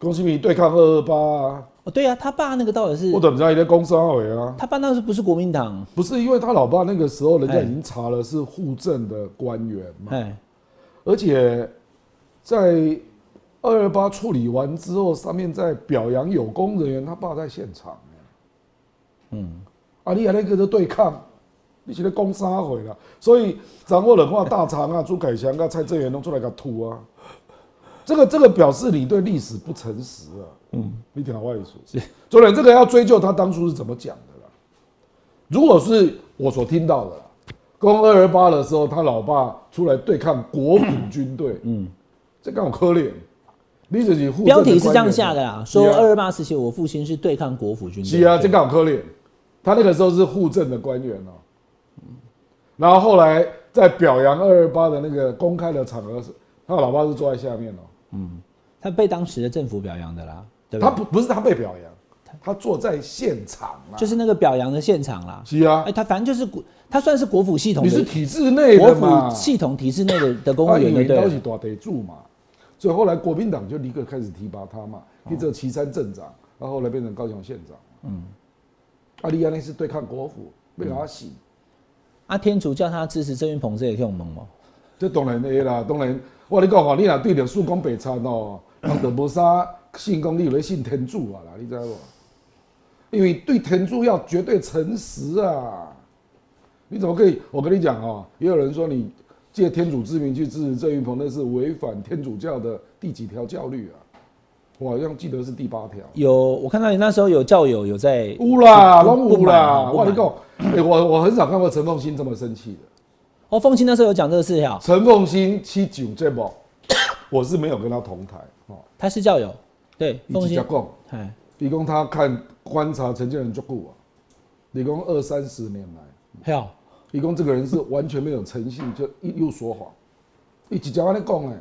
讲什么对抗二二八啊，哦对啊，他爸那个到底是我，都不知道伊在讲啥话啊。他爸那时候不是国民党，不是因为他老爸那个时候，人家哎已经查了是户政的官员嘛，哎，而且在二二八处理完之后，上面在表扬有功人员，他爸在现场、嗯，啊，你还那个的对抗，你现在攻三回了，所以掌握了话，大肠啊、朱凯翔啊、蔡正元弄出来个吐啊，这个这个表示你对历史不诚实啊。嗯，你听我意思。昨天这个要追究他当初是怎么讲的啦。如果是我所听到的，攻二二八的时候，他老爸出来对抗国府军队，嗯，这刚好可怜。你自己标题是这样下的啦，说二二八时期我父亲是对抗国府军队。是啊，这刚好可怜。他那个时候是护政的官员哦。然后后来在表扬二二八的那个公开的场合，他老爸是坐在下面哦。嗯，他被当时的政府表扬的啦。对他不不是他被表扬，他坐在现场啊，就是那个表扬的现场啦。是啊，哎，他反正就是国，他算是国府系统，你是体制内的嘛？系统体制内的的公务员对对？都是大得住嘛。所以后来国民党就立刻开始提拔他嘛，一做岐山镇长，然后后来变成高雄县长。嗯，阿利亚那是对抗国府，被他洗。阿天主叫他支持郑云鹏，这也挺猛嘛。这当然的啦，当然，我跟你讲哦，你若对着曙光北餐哦，那就无啥信公，你有咧信天主啊啦，你知道不？因为对天主要绝对诚实啊。你怎么可以？我跟你讲哦，也有人说你。借天主之名去支持郑云鹏，那是违反天主教的第几条教律啊？我好像记得是第八条。有，我看到你那时候有教友有在污啦，乱污啦！我你讲，我我很少看过陈凤新这么生气的。哦，凤新那时候有讲这个事情。陈凤新七九这不，我是没有跟他同台哦。他是教友，对。凤新讲，哎，李工他看观察陈建仁足够啊，李工二三十年来，好。李工这个人是完全没有诚信，就又说谎，一直叫你讲哎，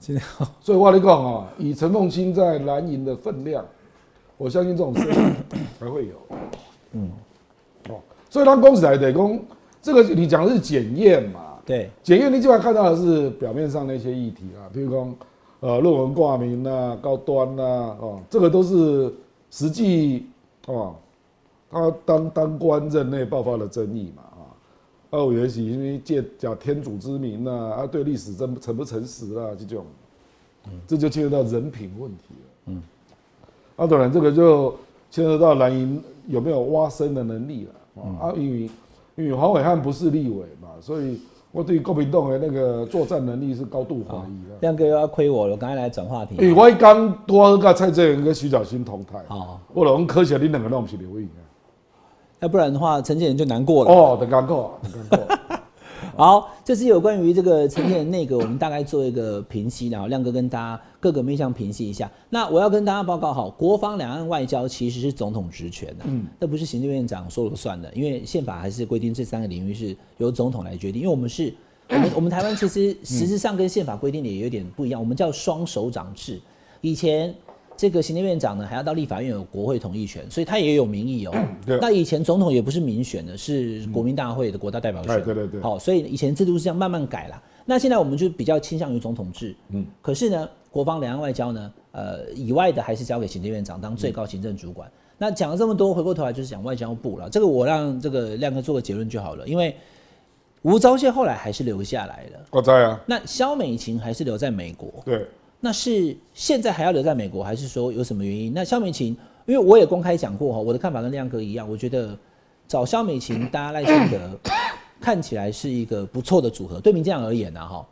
所以我跟你讲啊，以陈凤清在蓝营的分量，我相信这种事还会有。嗯，哦，所以他公司来得公，这个你讲的是检验嘛？对，检验你基本上看到的是表面上那些议题啊，譬如说呃论文挂名啊、高端啊，哦，这个都是实际哦。他当当官任内爆发了争议嘛啊，二元是因为借假天主之名呐，啊对历史真诚不诚实啊这种，这就牵涉到人品问题了。嗯，啊当然这个就牵涉到蓝营有没有挖深的能力了啊，因为因为黄伟汉不是立委嘛，所以我对郭平栋的那个作战能力是高度怀疑的。亮哥又要亏我了，刚才来转话题。哎，我刚多跟蔡正元跟徐小新同台，好，我老讲科学你两个都不是刘毅。要不然的话，陈建仁就难过了。哦，很难过，很难过。好，这是有关于这个陈建仁内阁，我们大概做一个评析，然后亮哥跟大家各个面向评析一下。那我要跟大家报告，好，国防、两岸、外交其实是总统职权的，嗯，那不是行政院长说了算的，因为宪法还是规定这三个领域是由总统来决定。因为我们是，我们我们台湾其实实质上跟宪法规定的也有点不一样，我们叫双手掌制，以前。这个行政院长呢，还要到立法院有国会同意权，所以他也有民意哦。那以前总统也不是民选的，是国民大会的国大代表选。对对对。好，所以以前制度是这样慢慢改了。那现在我们就比较倾向于总统制。嗯。可是呢，国防、两岸、外交呢，呃，以外的还是交给行政院长当最高行政主管。那讲了这么多，回过头来就是讲外交部了。这个我让这个亮哥做个结论就好了，因为吴钊燮后来还是留下来了。我在啊。那肖美琴还是留在美国。对。那是现在还要留在美国，还是说有什么原因？那肖美琴，因为我也公开讲过哈，我的看法跟亮哥一样，我觉得找肖美琴搭赖清德看起来是一个不错的组合，对民进党而言呢哈，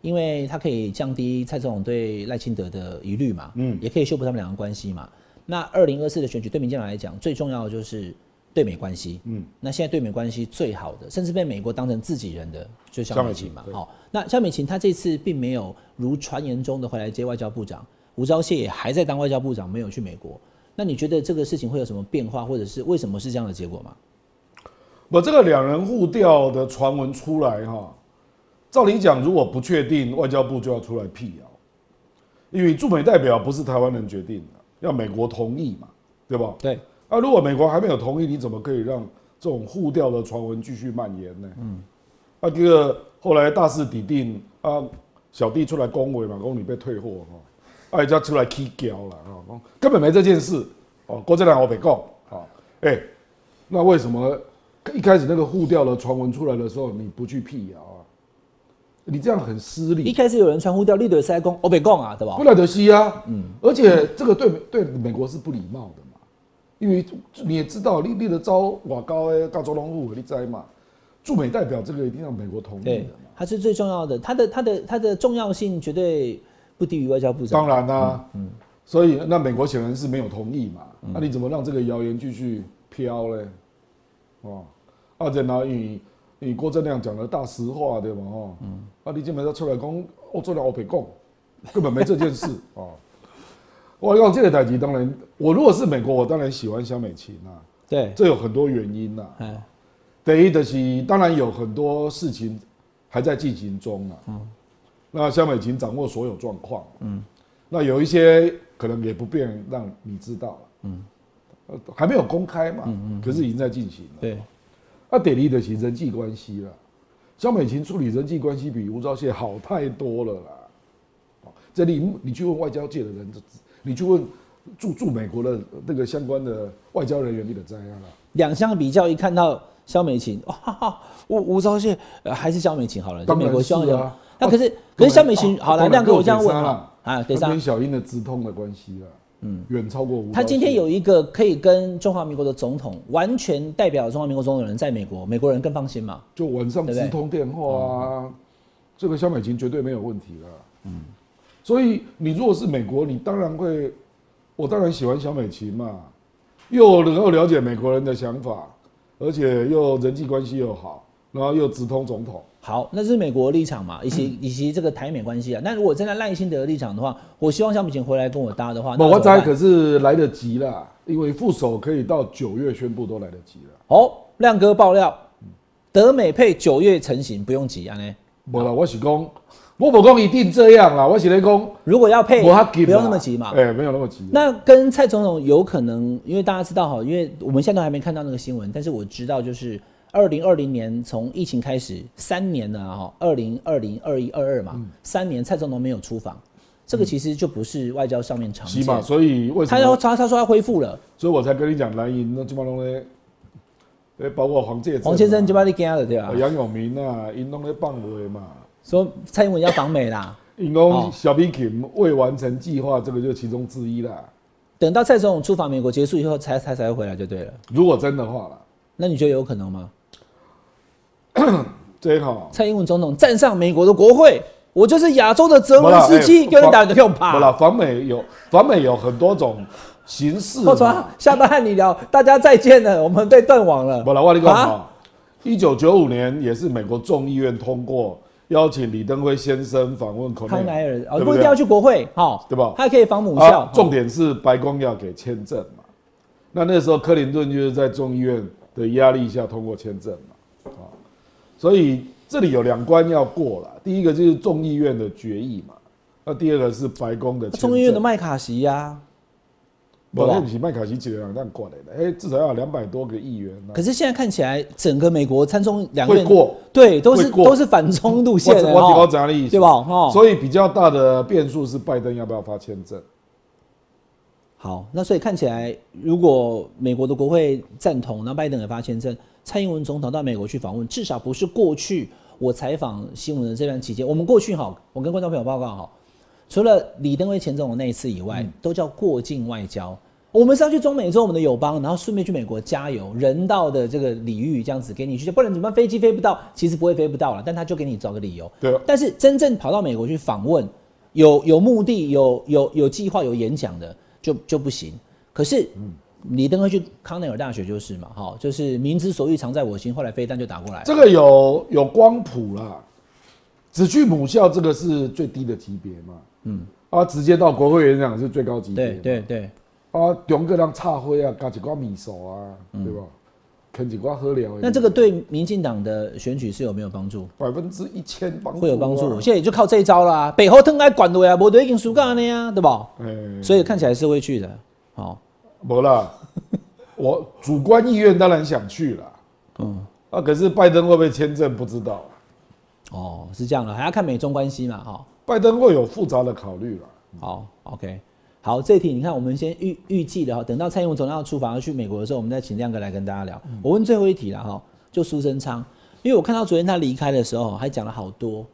因为他可以降低蔡总统对赖清德的疑虑嘛，嗯，也可以修补他们两个关系嘛。那二零二四的选举对民进党来讲，最重要的就是。对美关系，嗯，那现在对美关系最好的，甚至被美国当成自己人的，就肖美琴嘛。好，那肖美琴她这次并没有如传言中的回来接外交部长，吴钊燮也还在当外交部长，没有去美国。那你觉得这个事情会有什么变化，或者是为什么是这样的结果吗？我这个两人互调的传闻出来哈，照理讲，如果不确定，外交部就要出来辟谣，因为驻美代表不是台湾人决定的，要美国同意嘛，对吧？对。啊，如果美国还没有同意，你怎么可以让这种互调的传闻继续蔓延呢？嗯，啊，这个后来大势已定啊，小弟出来恭维嘛，恭你被退货哈，啊，家出来起脚了啊，根本没这件事哦，郭正亮我被告啊，哎，那为什么一开始那个互调的传闻出来的时候你不去辟谣啊？你这样很失礼。一开始有人传互调，立德塞公我被告啊，对吧？不来得西啊，嗯，而且这个对对美国是不礼貌的。因为你也知道，你立的招瓦高诶，高州龙户你在嘛，驻美代表这个一定要美国同意的对嘛。，它是最重要的，它的它的它的重要性绝对不低于外交部长。当然啦、嗯，所以那美国显然是没有同意嘛，那、你怎么让这个谣言继续飘嘞？哦，啊，然后你你郭正亮讲了大实话对吧？哦，嗯，啊，你今本要出来讲，我做了我北共，根本没这件事哦。我用这个代级，当然，我如果是美国，我当然喜欢萧美琴啊，对，这有很多原因呐、哎，第一的是，当然有很多事情还在进行中啊。嗯，那萧美琴掌握所有状况。嗯，那有一些可能也不便让你知道了。嗯，还没有公开嘛。嗯嗯。可是已经在进行了。对，那得力的是人际关系了。萧美琴处理人际关系比吴钊燮好太多了啦。哦这里你去问外交界的人，你去问驻驻美国的那个相关的外交人员，你的这样了。两相比较，一看到萧美琴，哇、哈哈，吴吴钊燮、呃、还是萧美琴好了，在当然美国希望有。是啊那可是可是萧美琴，好来，哦当然亮哥，我这样问啊啊，等一下他跟，小英的直通的关系了，嗯，远超过吴。他今天有一个可以跟中华民国的总统完全代表中华民国总统的人在美国，美国人更放心嘛？就晚上直通电话啊，这个萧美琴绝对没有问题了。嗯，所以你如果是美国，你当然会，我当然喜欢小美琴嘛，又能够了解美国人的想法，而且又人际关系又好，然后又直通总统。好，那是美国立场嘛，以及以及这个台美关系啊。那如果站在赖清德的立场的话，我希望小美琴回来跟我搭的话，那我怎么办猜可是来得及了，因为副手可以到九月宣布都来得及了。哦，亮哥爆料，德美配九月成型，不用急啊呢。无啦，我是讲，我不讲一定这样啦，我是在讲，如果要配，不用那么急嘛。哎、没有那么急。那跟蔡总统有可能，因为大家知道哈，因为我们现在都还没看到那个新闻，但是我知道就是二零二零年从疫情开始三年了哈，二零二零二一二二嘛，三年蔡总统没有出访，这个其实就不是外交上面常见。嘛？所以为什他要么？他他说他恢复了，所以我才跟你讲蓝营那基本上咧，诶，包括黄介黄先生就把你惊了对吧呃？杨永明啊，因拢咧放话嘛。说蔡英文要访美啦，因哦讲小比琴未完成计划，这个就其中之一啦。等到蔡总统出访美国结束以后才才才会回来就对了。如果真的话啦，那你觉得有可能吗？这好。蔡英文总统站上美国的国会，我就是亚洲的泽不啦伦斯基，哎跟人打的用不啦，怕。访美有访美有很多种形式。下班和你聊，大家再见了，我们被断网了。不了，我跟你讲啊哈，一九九五年也是美国众议院通过邀请李登辉先生访问口康奈尔哦，不一定要去国会，好，对吧他可以访母校啊，，重点是白宫要给签证嘛。那那时候克林顿就是在众议院的压力下通过签证嘛，啊，所以这里有两关要过了。第一个就是众议院的决议嘛，那第二个是白宫的。众议院的麦卡锡呀。不，对吧那不是麦卡锡几个两样过来的，哎，至少要两百多个议员呢、可是现在看起来，整个美国参众两院会过，对，都是都是反中路线的我我我哦，怎样的意思？对吧？哦，所以比较大的变数是拜登要不要发签证。好，那所以看起来，如果美国的国会赞同，那拜登也发签证，蔡英文总统到美国去访问，至少不是过去我采访新闻的这段期间，我们过去哈，我跟观众朋友报告哈，除了李登辉前总统那一次以外，都叫过境外交。我们是要去中美洲我们的友邦，然后顺便去美国加油，人道的这个礼遇这样子给你去，不然怎么办？飞机飞不到，其实不会飞不到了，但他就给你找个理由。对啊，但是真正跑到美国去访问，有有目的、有有有计划、有演讲的，就就不行。可是李登辉去康奈尔大学就是嘛，哈，就是民之所欲，常在我心。后来飞弹就打过来了，这个有有光谱啦，只去母校这个是最低的级别嘛，嗯，啊，直接到国会演讲是最高级别对嘛，对对，啊，中个人插灰啊，加几瓜米手啊，对吧？啃几瓜喝了，嗯那这个对民进党的选举是有没有帮助？百分之一千帮助啊会有帮助。现在也就靠这一招啦，北后腾来管的呀，我都已经输干了呀，对吧？哎，所以看起来是会去的，好，没啦，我主观意愿当然想去了，嗯，啊，可是拜登会不会签证不知道，哦，是这样的，还要看美中关系嘛，哈。拜登会有复杂的考虑了。好，OK，好，这一题你看，我们先预预计的哈，等到蔡英文总统要出访要去美国的时候，我们再请亮哥来跟大家聊。我问最后一题了哈，就苏贞昌，因为我看到昨天他离开的时候还讲了好多，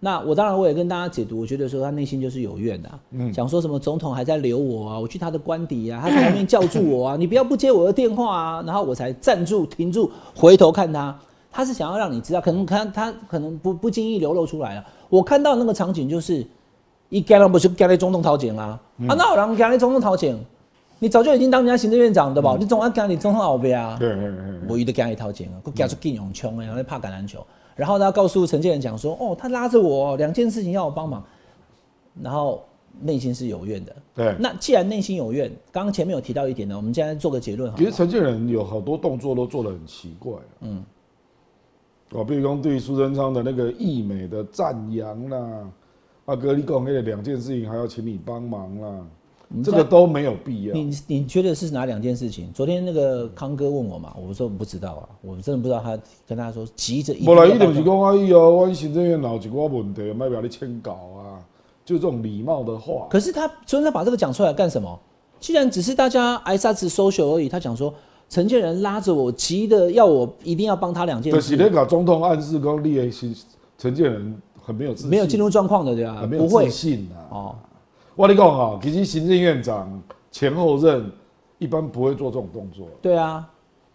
那我当然我也跟大家解读，我觉得说他内心就是有怨的、嗯想说什么总统还在留我啊，我去他的官邸啊，他在旁边叫住我啊，你不要不接我的电话啊，然后我才站住停住，回头看他，他是想要让你知道，可能他他可能不不经意流露出来了。我看到那个场景就是，一干了不是干在总统头前啊，啊那有人干在总统头前，你早就已经当人家行政院长对吧？你总要干你总统后边啊。对对对，我一直干一掏钱啊，我加出劲勇冲然后怕橄榄球，然后他告诉陈建仁讲说，哦，他拉着我两件事情要我帮忙，然后内心是有怨的。对那既然内心有怨，刚刚前面有提到一点呢，我们现在做个结论好了。其实陈建仁有好多动作都做得很奇怪，嗯，哦，比如说对苏贞昌的那个溢美的赞扬啦，阿哥你讲那个两件事情还要请你帮忙啦，这个都没有必要。你你觉得是哪两件事情？昨天那个康哥问我嘛，我说不知道啊，我真的不知道他跟他说急着一定无啦，要伊就是办讲啊，以后阮行政院老有一寡问题，卖表你签稿啊，就这种礼貌的话。可是他昨天把这个讲出来干什么？既然只是大家挨沙子 social 而已，他讲说陈建仁拉着我，急的要我一定要帮他两件事，就是那个总统暗示讲你的是陈建仁很没有自信，没有进入状况的对吧？很没有不会自信啊。哦，我跟你讲啊，其实行政院长前后任一般不会做这种动作，对啊。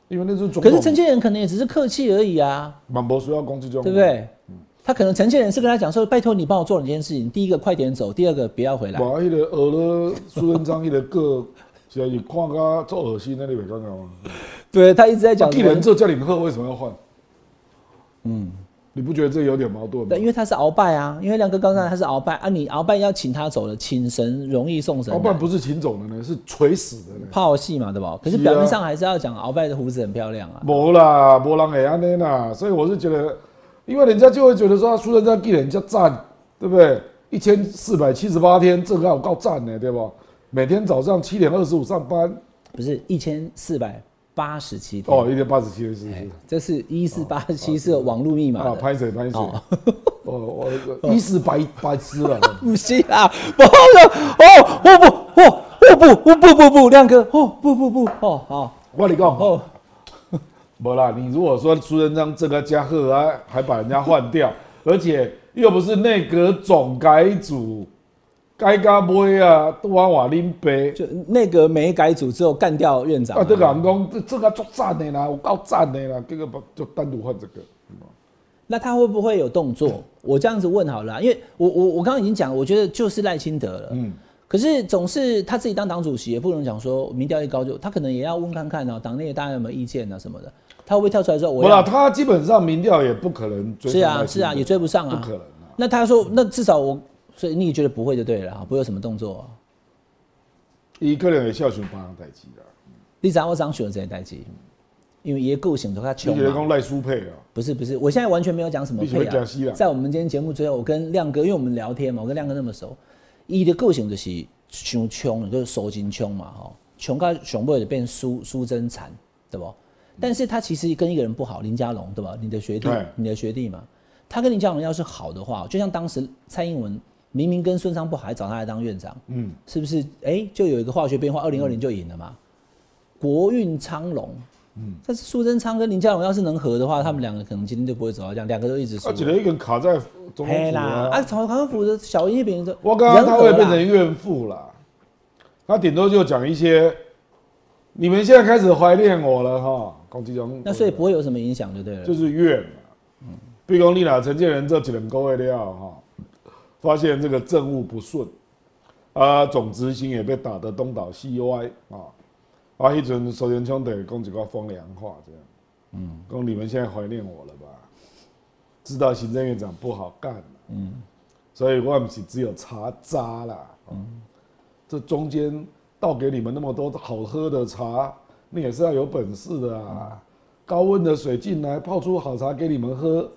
因为那是总。可是陈建仁可能也只是客气而已啊，蛮不需要攻击这种，对不？对？他可能陈建仁是跟他讲说，拜托你帮我做两件事情，第一个快点走，第二个不要回来。把迄个俄了苏贞昌迄个个，是是看个做恶心那，你袂感觉吗？对他一直在讲那既然这叫领贺，为什么要换？嗯，你不觉得这有点矛盾吗对，？因为他是鳌拜啊，因为亮哥刚才他是鳌拜啊，你鳌拜要请他走了，请神容易送神鳌拜不是请走的呢，是垂死的呢。炮戏嘛，对吧？可是表面上还是要讲鳌拜的胡子很漂亮啊。没啦，没人会安尼啦，所以我是觉得，因为人家就会觉得说，苏贞昌给人家赞，对不对？一千四百七十八天，这个有够赞呢，对吧？每天早上七点二十五上班，不是一千四百八十七天哦，一点八十七是不是？这是一四八七是网络密码啊，拍水拍水？哦哦，我一四白白痴了。不是啊，不了，哦，不不，哦，哦不，不不不，亮哥，哦不不不，哦好，我跟你讲，哦，没啦，你如果说苏贞昌这个加贺啊，还把人家换掉，而且又不是内阁总改组，该加杯啊，都往瓦拎杯就内阁没改组之后干掉院长啊，这个人讲这这个作赞的啦，有够赞的啦，这个不就单独换这个。那他会不会有动作？我这样子问好了啊，因为我我我刚刚已经讲，我觉得就是赖清德了。嗯，可是总是他自己当党主席，也不能讲说民调一高就，他可能也要问看看啊，党内大家有没有意见啊什么的。他会不会跳出来说我不啦，他基本上民调也不可能追是啊是啊，也追不上啊。不可能啊。那他说，那至少我，所以你也觉得不会就对了啊，不会有什么动作、啊。伊个人会孝顺别人代志啦，你知道我想选这些代志，因为爷个性都他穷嘛。觉得讲赖苏配啊？不是不是，我现在完全没有讲什么配啊。在我们今天节目最后，我跟亮哥，因为我们聊天嘛，我跟亮哥那么熟，伊的个性就是伤穷了，就是手筋穷嘛，吼，穷到熊不就变苏苏贞残，对不？但是他其实跟一个人不好，林佳龙，对吧？你的学弟，你的学弟嘛，他跟林佳龙要是好的话，就像当时蔡英文明明跟孙昌不好，还找他来当院长，嗯，是不是？哎、就有一个化学变化，二零二零就赢了嘛。国运昌隆，嗯，但是苏贞昌跟林佳龙要是能合的话，他们两个可能今天就不会走到这样，两个都一直输啊，。一个一个卡在总统府嘿啦，啊，啊。曹康府的小一饼的，我刚刚他会变成怨妇啦，他顶多就讲一些，你们现在开始怀念我了哈，攻击中。那所以不会有什么影响就对了。就是怨嘛。嗯，比如讲你俩陈建仁这几两个月了哈，发现这个政务不顺，啊，总执行也被打得东倒西歪啊，啊，一阵苏贞昌得讲几个风凉话这样，嗯，讲你们现在怀念我了吧？知道行政院长不好干，嗯，所以我们是只有茶渣啦，嗯，这中间倒给你们那么多好喝的茶，那也是要有本事的啊。高温的水进来，泡出好茶给你们喝，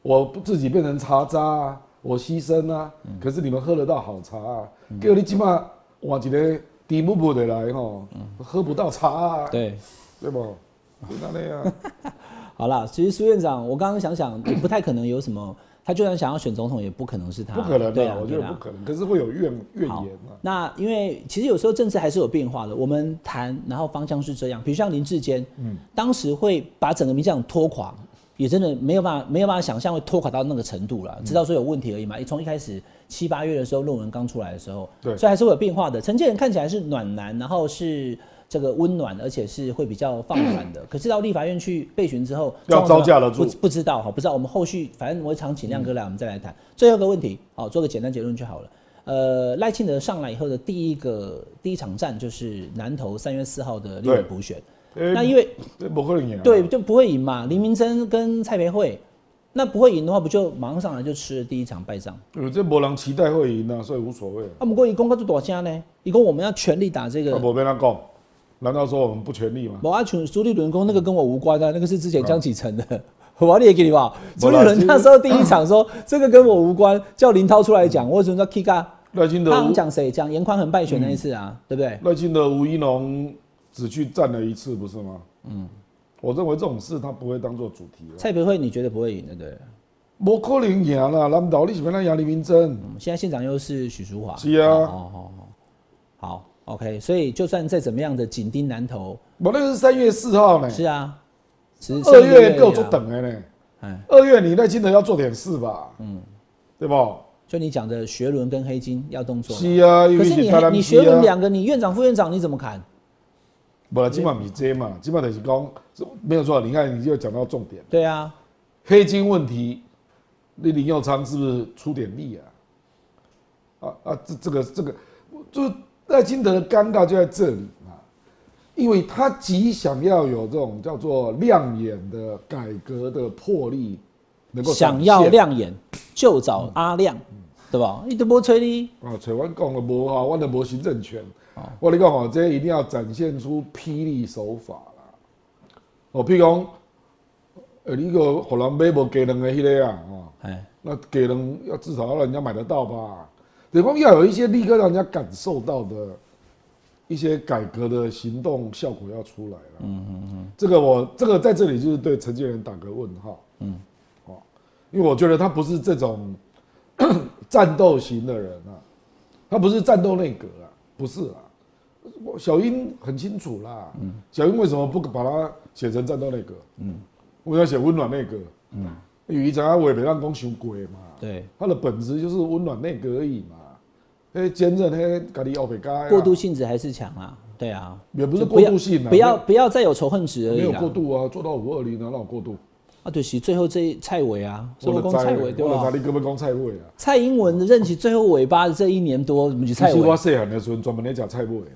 我自己变成茶渣、啊，我牺牲啊。可是你们喝得到好茶啊，结果你起码换一个低木木的来吼，喝不到茶啊，对，对不？就那样。好啦，其实苏院长，我刚刚想想，也不太可能有什么，他就算想要选总统，也不可能是他，不可能的、对啊，我觉得不可能。可是会有怨怨好言啊。那因为其实有时候政治还是有变化的，我们谈，然后方向是这样，比如像林志坚，嗯，当时会把整个民进党拖垮，也真的没有办法没有办法想象会拖垮到那个程度了，知道说有问题而已嘛。从一开始七八月的时候论文刚出来的时候，对所以还是会有变化的。承建人看起来是暖男，然后是这个温暖，而且是会比较放软的。可是到立法院去备询之后，要招架得住不不知道哈，不知道我们后续反正我常请亮哥来，我们再来谈。最后一个问题，好，做个简单结论就好了。呃，赖清德上来以后的第一个第一场战就是南投三月四号的立委对补选。哎那因为这不可能赢啊。对，就不会赢嘛。林明珍跟蔡培慧，那不会赢的话，不就马上上来就吃了第一场败仗？有这没人期待会赢啊，所以无所谓。啊，不过一公告就多加呢，一共我们要全力打这他个。没跟他讲，难道说我们不全力吗？某阿群苏立伦公那个跟我无关的、那个是之前江启臣的。我也给你吧，朱立伦那时候第一场说这个跟我无关，叫林涛出来讲，我为什么叫 K 嘎？赖清德讲谁？讲严宽恒败选那一次啊，对不对？赖清德吴一农只去站了一次，不是吗？嗯，我认为这种事他不会当做主题了。蔡培慧你觉得不会赢，对不对？不可能赢啦，难道你是要让杨黎明争？嗯现在县长又是许淑华，是啊哦哦哦，好，OK，所以就算再怎么样的紧盯南投，我那个是三月四号呢，是啊，二月够做等的呢。哎，二月你赖清德要做点事吧？嗯，对不？就你讲的学伦跟黑金要动作，是啊，可是你你学伦两个，你院长副院长你怎么看？不啦，基本上是这嘛，基本上就是讲没有错。你看，你就讲到重点，对啊，黑金问题，那林佑昌是不是出点力啊？啊啊，这这个这个，就是赖清德的尴尬就在这里嘛，因为他极想要有这种叫做亮眼的改革的魄力，能够想要亮眼就找阿亮，对吧？你都不吹你，啊，找阮讲的无哈，我的无行政权。哦我跟你讲哦，这一定要展现出霹雳手法啦。哦，譬如讲，呃，你个互人买无鸡卵的迄个啊，哦，哎，那鸡卵要至少要让人家买得到吧？对方要有一些立刻让人家感受到的一些改革的行动效果要出来了。嗯嗯嗯，这个我这个在这里就是对陈建仁打个问号。嗯，哦，因为我觉得他不是这种 战斗型的人啊，他不是战斗内阁啊，不是啊。我小英很清楚啦，小英为什么不把它写成战斗内阁？嗯，我要写温暖内阁？嗯，与其讲他违背让公熊鬼嘛，对，他的本质就是温暖内阁而已嘛。那坚韧，那咖喱奥北嘎，过渡性质还是强啊，对啊，也不是过渡性啊不要不要再有仇恨值而已没有过渡啊，做到五二零哪有过渡？啊，对，是最后这一蔡伟啊，我我的讲蔡伟对吧？你根本讲蔡伟啊。蔡英文的任期最后尾巴的这一年多，怎么就蔡伟我？细汉的时候专门咧食菜尾呢，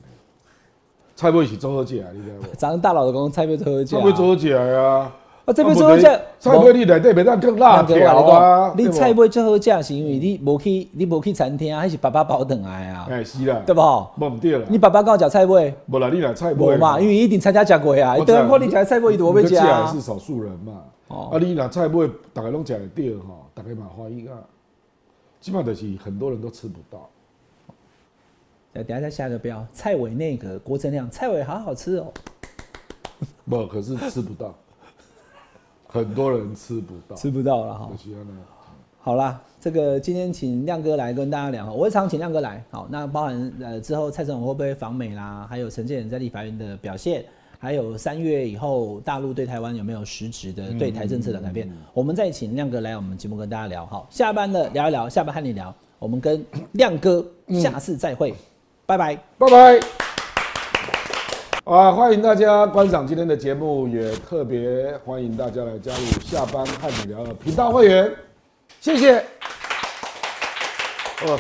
菜尾是做好食的，你知道无？长大佬的讲蔡伟最后菜尾做好食的啊。啊，这边最后价，菜尾你内底袂当更辣条啊，你菜尾最好价是因为你无去你无去餐厅啊，还是爸爸包等来啊，哎是啦，对不？无毋对啦，你爸爸跟我讲菜尾，无啦，你来菜尾无嘛，因为一定参加食过啊，我知道对啊，看你食菜尾，伊就无要食你啊是。少数人嘛。哦啊，你若菜尾大家拢食得到吼，大家嘛欢喜啊。基本上就是很多人都吃不到。等下再下个标，蔡伟那个郭正亮，蔡伟好好吃哦。不，可是吃不到，很多人吃不到，吃不到了哈。好啦，这个今天请亮哥来跟大家聊，我会常请亮哥来。好，那包含呃之后蔡总统会不会访美啦，还有陈建仁在立法院的表现，还有三月以后大陆对台湾有没有实质的对台政策的改变，我们再请亮哥来我们节目跟大家聊。好，下班了聊一聊，下班和你聊，我们跟亮哥下次再会，拜拜。拜拜。啊，欢迎大家观赏今天的节目，也特别欢迎大家来加入下班看你聊的频道会员，谢谢。哦。